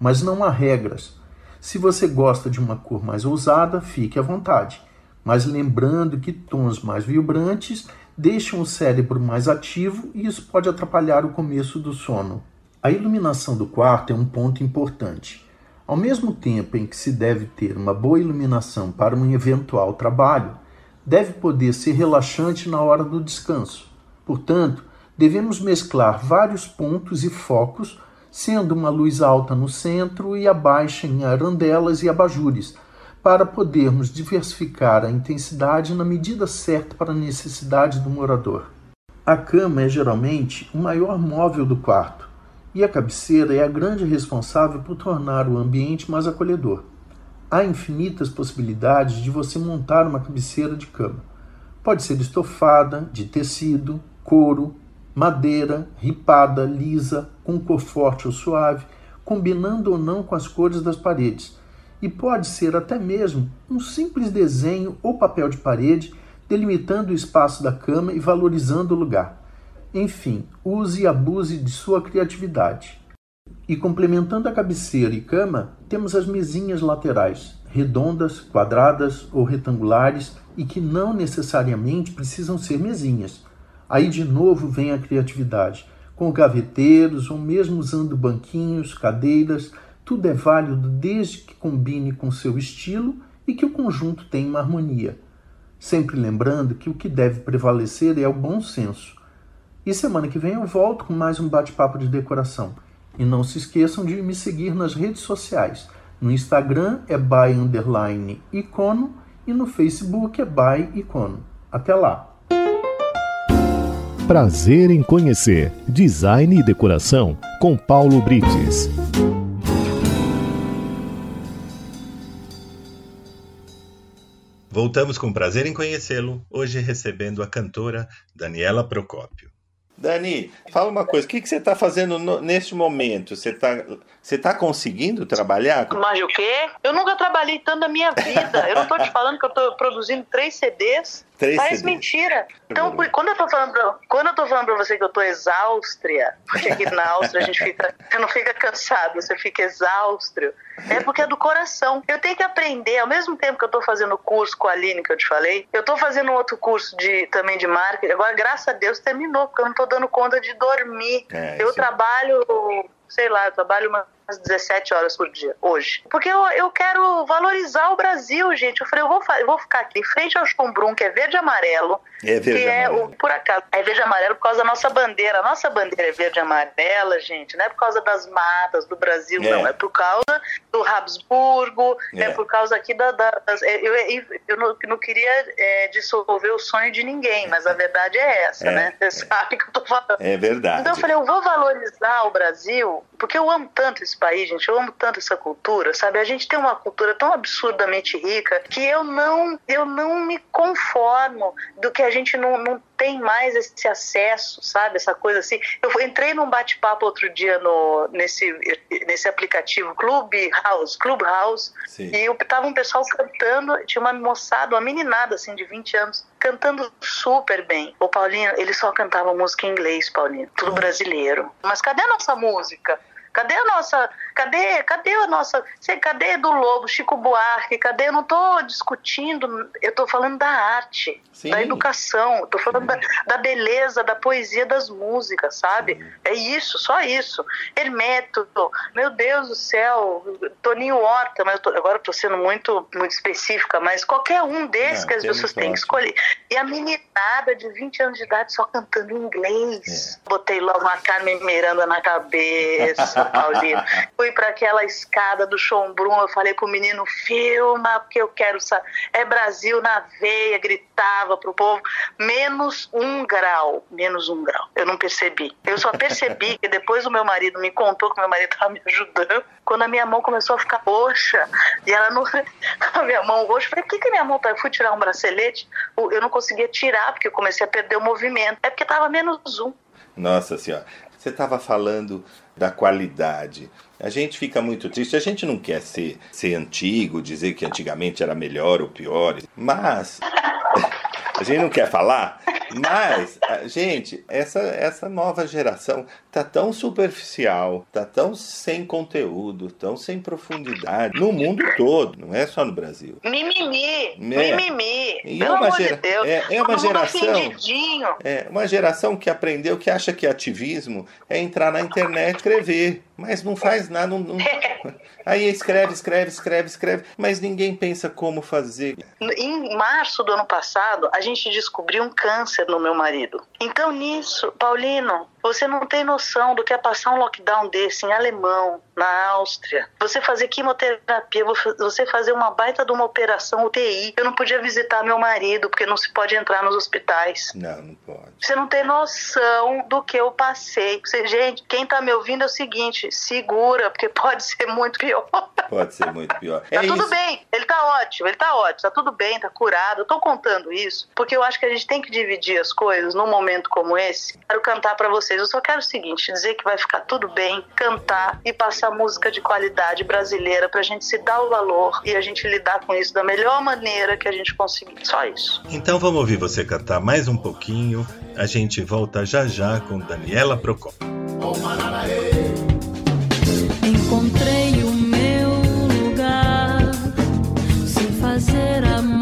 Mas não há regras. Se você gosta de uma cor mais ousada, fique à vontade. Mas lembrando que tons mais vibrantes deixam o cérebro mais ativo e isso pode atrapalhar o começo do sono. A iluminação do quarto é um ponto importante. Ao mesmo tempo em que se deve ter uma boa iluminação para um eventual trabalho, deve poder ser relaxante na hora do descanso. Portanto, devemos mesclar vários pontos e focos, sendo uma luz alta no centro e a baixa em arandelas e abajures, para podermos diversificar a intensidade na medida certa para a necessidade do morador. A cama é geralmente o maior móvel do quarto e a cabeceira é a grande responsável por tornar o ambiente mais acolhedor. Há infinitas possibilidades de você montar uma cabeceira de cama. Pode ser estofada, de tecido, couro, madeira, ripada, lisa, com cor forte ou suave, combinando ou não com as cores das paredes. E pode ser até mesmo um simples desenho ou papel de parede delimitando o espaço da cama e valorizando o lugar. Enfim, use e abuse de sua criatividade. E complementando a cabeceira e cama, temos as mesinhas laterais, redondas, quadradas ou retangulares e que não necessariamente precisam ser mesinhas. Aí de novo vem a criatividade, com gaveteiros ou mesmo usando banquinhos, cadeiras, tudo é válido desde que combine com seu estilo e que o conjunto tenha uma harmonia. Sempre lembrando que o que deve prevalecer é o bom senso e semana que vem eu volto com mais um bate-papo de decoração. E não se esqueçam de me seguir nas redes sociais. No Instagram é by underline icono e no Facebook é by icono. Até lá! Prazer em conhecer Design e Decoração com Paulo Brites. Voltamos com prazer em conhecê-lo, hoje recebendo a cantora Daniela Procópio. Dani, fala uma coisa, o que, que você está fazendo no, neste momento? Você está você tá conseguindo trabalhar? Mas o quê? Eu nunca trabalhei tanto na minha vida. Eu não estou te falando que eu estou produzindo três CDs. Três Faz CDs. mentira. Então, quando eu tô falando pra, quando eu tô falando pra você que eu tô exaustria, porque aqui na Áustria a gente fica, você não fica cansado, você fica exaustrio, é porque é do coração. Eu tenho que aprender, ao mesmo tempo que eu tô fazendo o curso com a Aline que eu te falei, eu tô fazendo um outro curso de, também de marketing. Agora, graças a Deus, terminou, porque eu não tô dando conta de dormir. É, eu isso- trabalho, sei lá, trabalho umas 17 horas por dia, hoje. Porque eu, eu quero valorizar o Brasil, gente. Eu falei, eu vou, eu vou ficar aqui em frente ao Chumbrum, que é verde e amarelo. É verde que e é, amarelo. o, por acaso, é verde e amarelo por causa da nossa bandeira. A nossa bandeira é verde e amarela, gente. Não é por causa das matas do Brasil, É. não. É por causa do Habsburgo, é, É. por causa aqui da. da- das, é, eu eu, eu não, não queria é, dissolver o sonho de ninguém, mas a verdade é essa, É, né? Você sabe que eu tô falando. É verdade. Então eu falei, eu vou valorizar o Brasil, porque eu amo tanto esse país, gente, eu amo tanto essa cultura, sabe? A gente tem uma cultura tão absurdamente rica que eu não, eu não me conformo do que a gente não, não tem mais esse acesso, sabe? Essa coisa assim. Eu entrei num bate-papo outro dia no, nesse, nesse aplicativo Clubhouse, Clubhouse, Sim. e eu tava um pessoal cantando, tinha uma moçada, uma meninada assim de 20 anos, cantando super bem. O Paulinho, ele só cantava música em inglês, Paulinho, tudo brasileiro. Mas cadê a nossa música? Cadê a nossa, cadê, cadê a nossa, sei, cadê do Lobo, Chico Buarque, cadê? Eu não tô discutindo, eu tô falando da arte, Sim. da educação, tô falando da, da beleza, da poesia das músicas, sabe? É isso, só isso. Hermeto, meu Deus do céu, Toninho Horta, mas tô- agora tô sendo muito, muito específica, mas qualquer um desses Não, que as pessoas têm que escolher. E a meninada de 20 anos de idade só cantando inglês. É. Botei logo uma Carmen Miranda na cabeça, Fui para aquela escada do Chombrum, eu falei pro menino, filma, porque eu quero saber. É Brasil na veia, gritava pro povo. Menos um grau, menos um grau. Eu não percebi. Eu só percebi que depois o meu marido me contou que meu marido estava me ajudando, quando a minha mão começou a ficar roxa. E ela não. A minha mão roxa. Eu falei, por que, que minha mão tá? Eu fui tirar um bracelete, eu não conseguia tirar, porque eu comecei a perder o movimento. É porque tava menos um. Nossa senhora. Você estava falando da qualidade. A gente fica muito triste. A gente não quer ser, ser antigo, dizer que antigamente era melhor ou pior, mas a gente não quer falar. Mas, gente, essa, essa nova geração tá tão superficial, tá tão sem conteúdo, tão sem profundidade no mundo todo, não é só no Brasil. Mimimi, É. mimimi. E é Pelo uma amor gera- de Deus. é- é uma geração-. É uma geração que aprendeu, que acha que ativismo é entrar na internet e escrever, mas não faz nada. não- não- Aí escreve, escreve, escreve, escreve, mas ninguém pensa como fazer. Em março do ano passado, a gente descobriu um câncer no meu marido. Então, nisso, Paulino, você não tem noção do que é passar um lockdown desse em alemão, na Áustria. Você fazer quimioterapia, você fazer uma baita de uma operação UTI. Eu não podia visitar meu marido, porque não se pode entrar nos hospitais. Não, não pode. Você não tem noção do que eu passei. Você, gente, quem tá me ouvindo é o seguinte: segura, porque pode ser muito pior. Pode ser muito pior. Tá É tudo isso. bem, ele tá ótimo, ele tá ótimo, tá tudo bem, tá curado. Eu tô contando isso porque eu acho que a gente tem que dividir as coisas num momento como esse. Quero cantar pra vocês. Eu só quero o seguinte: dizer que vai ficar tudo bem, cantar e passar música de qualidade brasileira pra gente se dar o valor e a gente lidar com isso da melhor maneira que a gente conseguir. Só isso. Então vamos ouvir você cantar mais um pouquinho. A gente volta já já com Daniela Procon. Encontrei o meu lugar sem fazer a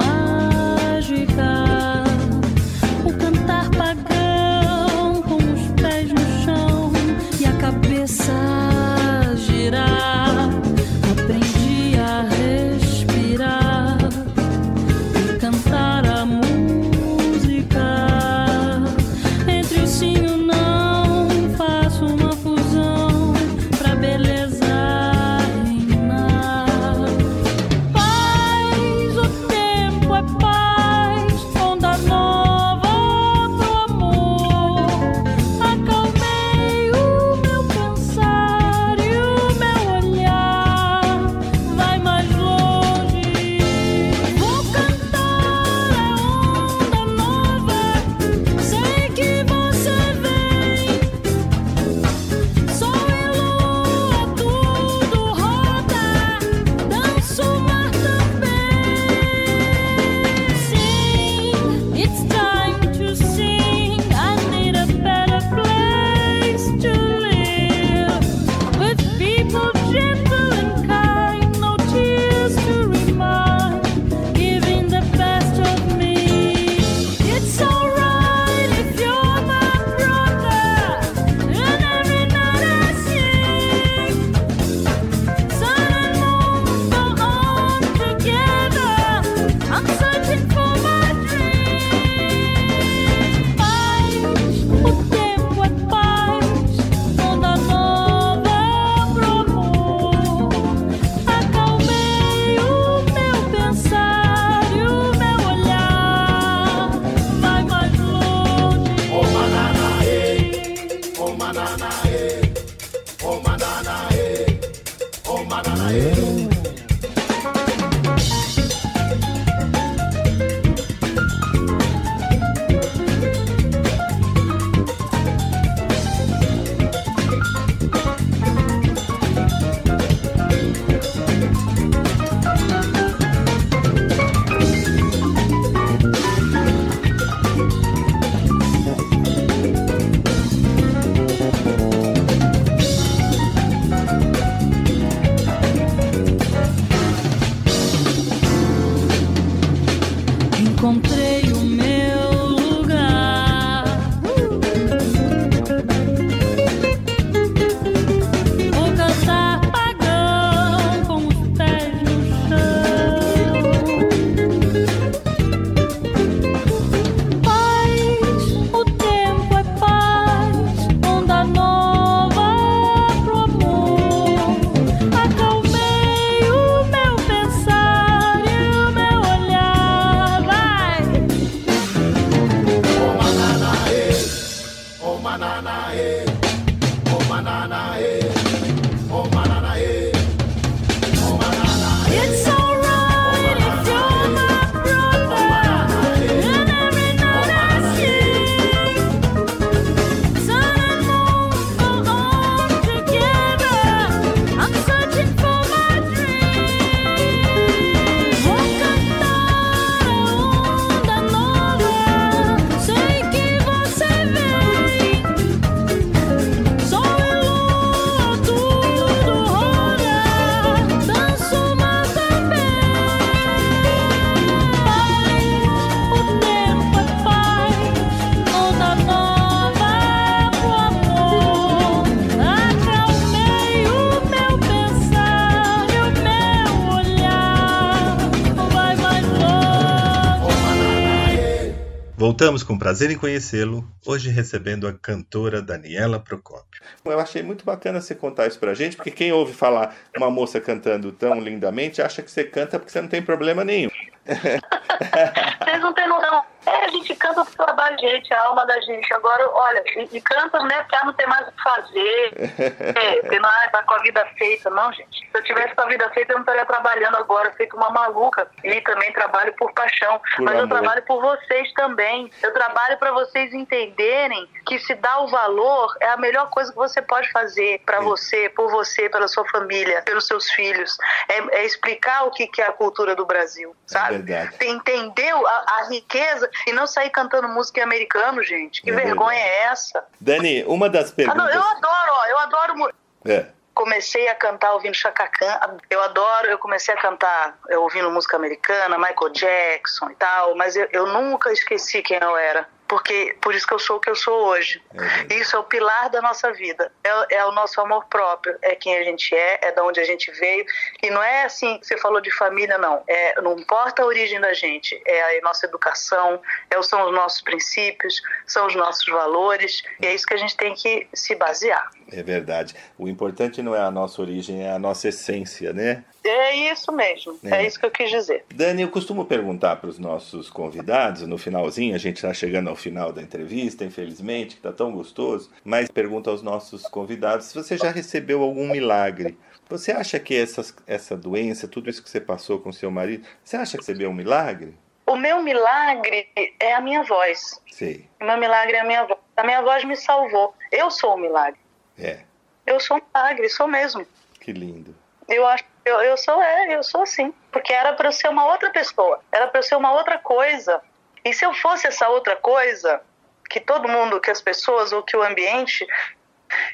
Voltamos com prazer em conhecê-lo, hoje recebendo a cantora Daniela Procópio. Eu achei muito bacana você contar isso pra gente, porque quem ouve falar uma moça cantando tão lindamente acha que você canta porque você não tem problema nenhum. Vocês não têm noção. É, a gente canta pro trabalho gente, a alma da gente. Agora, olha, e, e canta, né, porque não tem mais o que fazer. É, porque não ah, tá com a vida feita, não, gente. Se eu tivesse com a vida feita, eu não estaria trabalhando agora, feito uma maluca. E também trabalho por paixão. Por Mas eu amor. trabalho por vocês também. Eu trabalho para vocês entenderem que se dar o valor é a melhor coisa que você pode fazer para você, por você, pela sua família, pelos seus filhos. É, é explicar o que, que é a cultura do Brasil, sabe? verdade. Entendeu a, a riqueza e não sair cantando música em americano, gente. Que É vergonha é essa? Dani, uma das Ah, perguntas. eu adoro, ó, eu adoro. É. Comecei a cantar ouvindo Chacacã. Eu adoro, eu comecei a cantar ouvindo música americana, Michael Jackson e tal, mas eu, eu nunca esqueci quem eu era. Porque por isso que eu sou o que eu sou hoje. É. Isso é o pilar da nossa vida. É, é o nosso amor próprio. É quem a gente é, é de onde a gente veio. E não é assim que você falou de família, não. É, não importa a origem da gente. É a nossa educação, é, são os nossos princípios, são os nossos valores. E é isso que a gente tem que se basear. É verdade. O importante não é a nossa origem, é a nossa essência, né? É isso mesmo. É. É, isso que eu quis dizer. Dani, eu costumo perguntar para os nossos convidados, no finalzinho, a gente está chegando ao final da entrevista, infelizmente, que está tão gostoso, mas pergunto aos nossos convidados se você já recebeu algum milagre. Você acha que essas, essa doença, tudo isso que você passou com seu marido, você acha que recebeu um milagre? O meu milagre é a minha voz. Sei. O meu milagre é a minha voz. A minha voz me salvou. Eu sou o milagre. É, Eu sou um milagre, sou mesmo. que lindo. Eu acho eu, eu sou, é, eu sou assim. Porque era para eu ser uma outra pessoa. Era para eu ser uma outra coisa. E se eu fosse essa outra coisa, que todo mundo, que as pessoas ou que o ambiente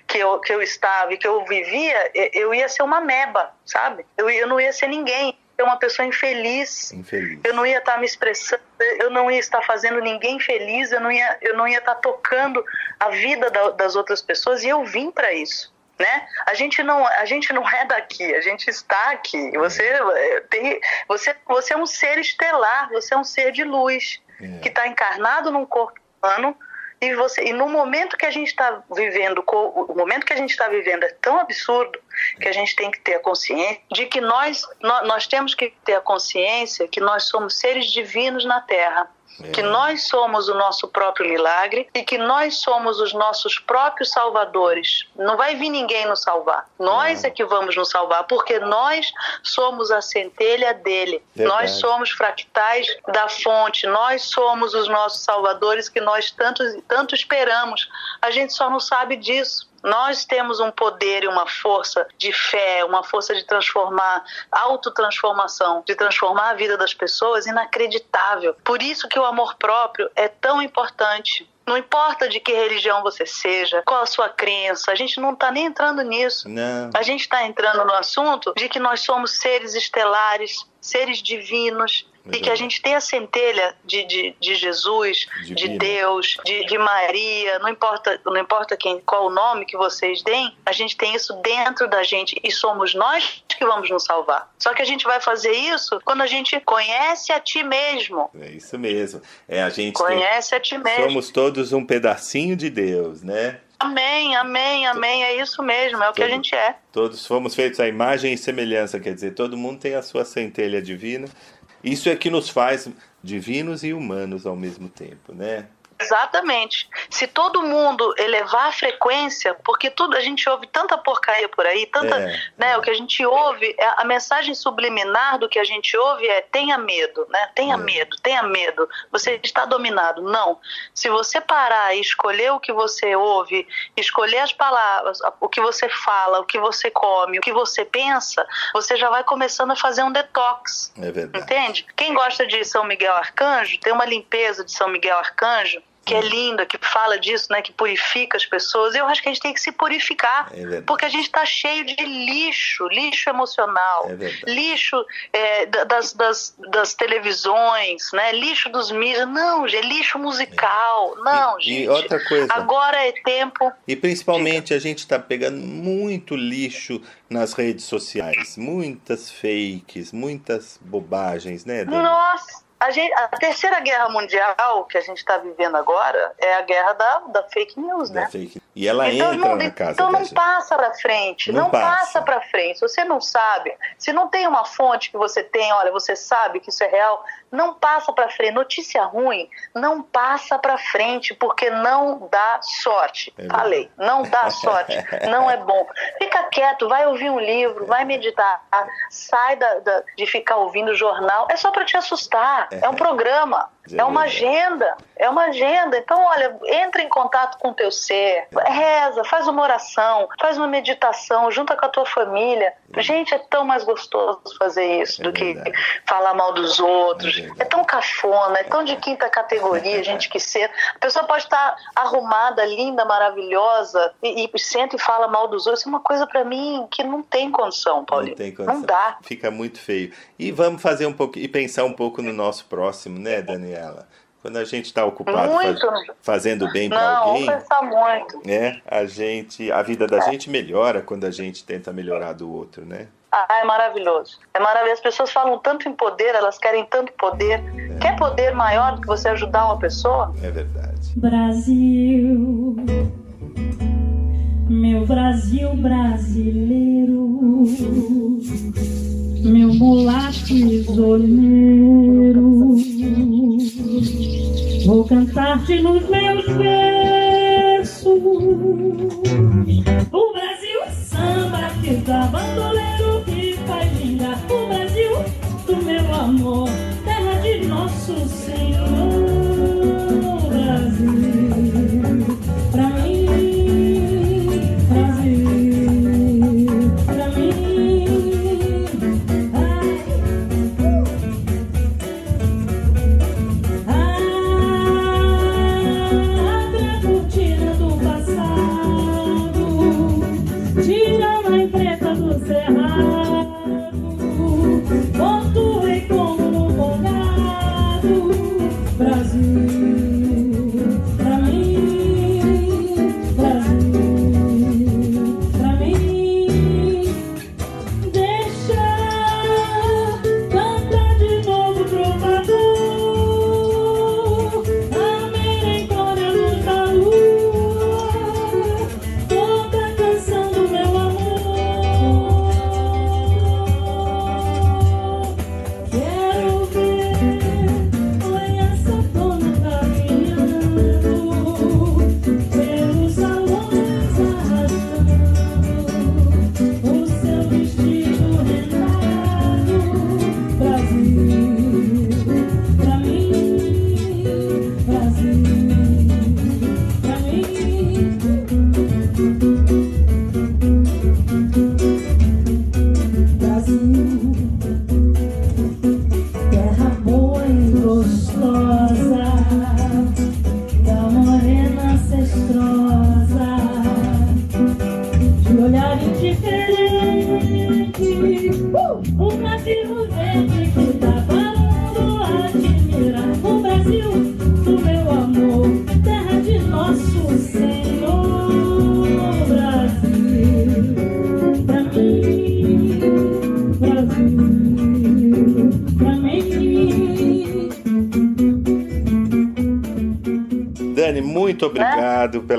que eu, que eu estava e que eu vivia, eu ia ser uma meba, sabe? Eu, eu não ia ser ninguém. Ser uma pessoa infeliz. Infeliz. Eu não ia estar me expressando, eu não ia estar fazendo ninguém feliz, eu não ia, eu não ia estar tocando a vida da- das outras pessoas e eu vim para isso. Né? A gente não a gente não é daqui, a gente está aqui. Você eh, tem você você é um ser estelar, você é um ser de luz É. que está encarnado num corpo humano e você e no momento que a gente está vivendo o momento que a gente está vivendo é tão absurdo que a gente tem que ter a consciência de que nós nó- nós temos que ter a consciência que nós somos seres divinos na Terra que nós somos o nosso próprio milagre e que nós somos os nossos próprios salvadores. Não vai vir ninguém nos salvar. Nós é que vamos nos salvar, porque nós somos a centelha dele. Verdade. Nós somos fractais da fonte. Nós somos os nossos salvadores que nós tanto, tanto esperamos. A gente só não sabe disso. Nós temos um poder e uma força de fé, uma força de transformar, autotransformação, de transformar a vida das pessoas inacreditável. Por isso que o amor próprio é tão importante. Não importa de que religião você seja, qual a sua crença, a gente não está nem entrando nisso. Não. A gente está entrando no assunto de que nós somos seres estelares, seres divinos, e que a gente tem a centelha de, de, de Jesus, de Divino. Deus, de, de Maria, não importa, não importa quem, qual o nome que vocês deem, a gente tem isso dentro da gente e somos nós que vamos nos salvar. Só que a gente vai fazer isso quando a gente conhece a ti mesmo. É isso mesmo. É a gente tem- Conhece a ti mesmo. somos todos um pedacinho de Deus, né? Amém, amém, amém. É isso mesmo, é o que a gente é. Todos fomos feitos à imagem e semelhança, quer dizer, todo mundo tem a sua centelha divina. Isso é que nos faz divinos e humanos ao mesmo tempo, né? Exatamente. Se todo mundo elevar a frequência, porque tudo a gente ouve tanta porcaria por aí, tanta, É. né, o que a gente ouve, é- a mensagem subliminar do que a gente ouve é tenha medo, né? Tenha É. medo, tenha medo. Você está dominado. Não. Se você parar e escolher o que você ouve, escolher as palavras, o que você fala, o que você come, o que você pensa, você já vai começando a fazer um detox. É verdade. Entende? Quem gosta de São Miguel Arcanjo, tem uma limpeza de São Miguel Arcanjo que é linda, que fala disso, né, que purifica as pessoas. Eu acho que a gente tem que se purificar, É porque a gente está cheio de lixo, lixo emocional, É lixo é, da- das, das, das televisões, né, lixo dos mídias. Não, gente, é lixo musical. Não, E- gente. e outra coisa. Agora é tempo E principalmente a gente está pegando muito lixo nas redes sociais, muitas fakes, muitas bobagens, né, Dani? Nossa, A, gente, a terceira guerra mundial que a gente está vivendo agora é a guerra da, da fake news, Da né? fake. E ela Então entra não, na casa então não gente. passa para frente, Não não, passa. passa, para frente. Se você não sabe, se não tem uma fonte que você tem, olha, você sabe que isso é real, não passa para frente. Notícia ruim não passa para frente porque não dá sorte. É. Falei, não dá sorte, não é bom. Fica quieto, vai ouvir um livro, vai meditar, sai da- da- de ficar ouvindo jornal. É só para te assustar. É um programa. É É uma agenda, é uma agenda. Então, olha, entra em contato com o teu ser, reza, faz uma oração, faz uma meditação, junta com a tua família. Gente, é tão mais gostoso fazer isso É do que falar mal dos outros. É. É tão cafona, é tão de quinta categoria, gente que ser. A pessoa pode estar arrumada, linda, maravilhosa, e, e senta e fala mal dos outros. Isso é uma coisa pra mim que não tem condição, Paulinho. Não tem condição. Não dá. Fica muito feio. E vamos fazer um pouco e pensar um pouco no nosso próximo, né, Daniela? Quando a gente está ocupado faz- fazendo bem para alguém, muito. né? A gente, a vida da gente melhora quando a gente tenta melhorar do outro, né? Ah, é maravilhoso. É maravilhoso. As pessoas falam tanto em poder, elas querem tanto poder. Quer poder maior do que você ajudar uma pessoa? É verdade. Brasil, meu Brasil brasileiro, meu mulato isoleiro, vou cantar-te nos meus versos. O Brasil samba que dá bandoleiro que faz gingar. O Brasil do meu amor, terra de nosso Senhor.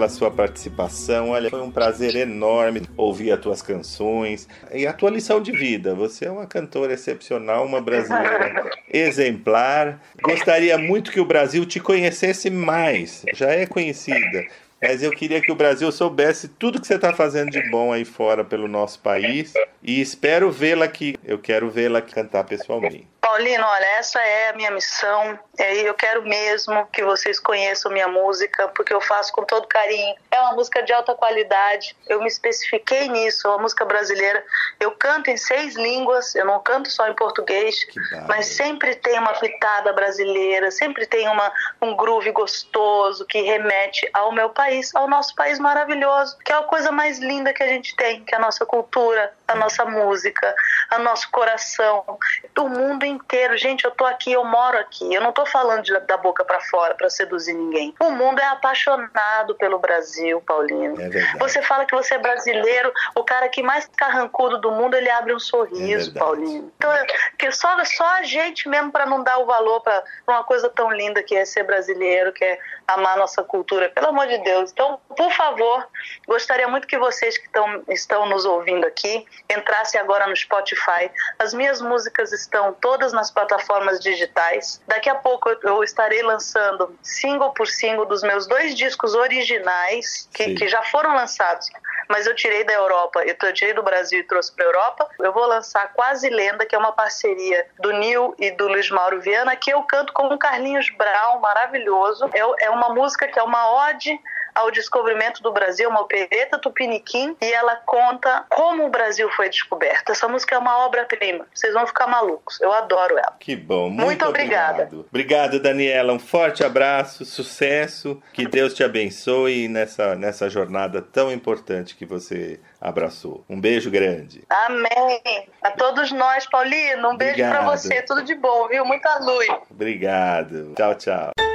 Pela sua participação. Olha, foi um prazer enorme ouvir as tuas canções e a tua lição de vida. Você é uma cantora excepcional, uma brasileira exemplar. Gostaria muito que o Brasil te conhecesse mais. Já é conhecida. Mas eu queria que o Brasil soubesse tudo que você está fazendo de bom aí fora pelo nosso país. E espero vê-la aqui. Eu quero vê-la cantar pessoalmente. Paulino, olha, essa é a minha missão. É, eu quero mesmo que vocês conheçam minha música, porque eu faço com todo carinho. É uma música de alta qualidade. Eu me especifiquei nisso, é uma música brasileira. Eu canto em seis línguas, eu não canto só em português, mas sempre tem uma pitada brasileira, sempre tem uma, um groove gostoso que remete ao meu país, ao nosso país maravilhoso, que é a coisa mais linda que a gente tem, que é a nossa cultura, a nossa música, o nosso coração, do mundo inteiro. Gente, eu tô aqui, eu moro aqui. Eu não tô falando de, da boca para fora para seduzir ninguém. O mundo é apaixonado pelo Brasil, Paulino. É você fala que você é brasileiro, o cara que mais carrancudo do mundo, ele abre um sorriso, É. Paulino. Então, é- que só só a gente mesmo para não dar o valor para uma coisa tão linda que é ser brasileiro, que é amar nossa cultura, pelo amor de Deus. Então, por favor, gostaria muito que vocês que tão, estão nos ouvindo aqui entrassem agora no Spotify. As minhas músicas estão todas nas plataformas digitais. Daqui a pouco eu- estarei lançando single por single dos meus dois discos originais que, que já foram lançados, mas eu tirei da Europa, eu, tirei do Brasil e trouxe para Europa. Eu vou lançar Quase Lenda, que é uma parceria do Nil e do Luiz Mauro Viana, que eu canto com o Carlinhos Brown, maravilhoso. É, é uma música que é uma ode ao descobrimento do Brasil, uma opereta tupiniquim, e ela conta como o Brasil foi descoberto. Essa música é uma obra-prima. Vocês vão ficar malucos. Eu adoro ela. Que bom, muito, Muito obrigada. obrigado. Obrigado, Daniela. Um forte abraço, sucesso. Que Deus te abençoe nessa, nessa jornada tão importante que você abraçou. Um beijo grande. Amém. A todos nós, Paulino, um beijo para Obrigado. você. Tudo de bom, viu? Muita luz. Obrigado. Tchau, tchau.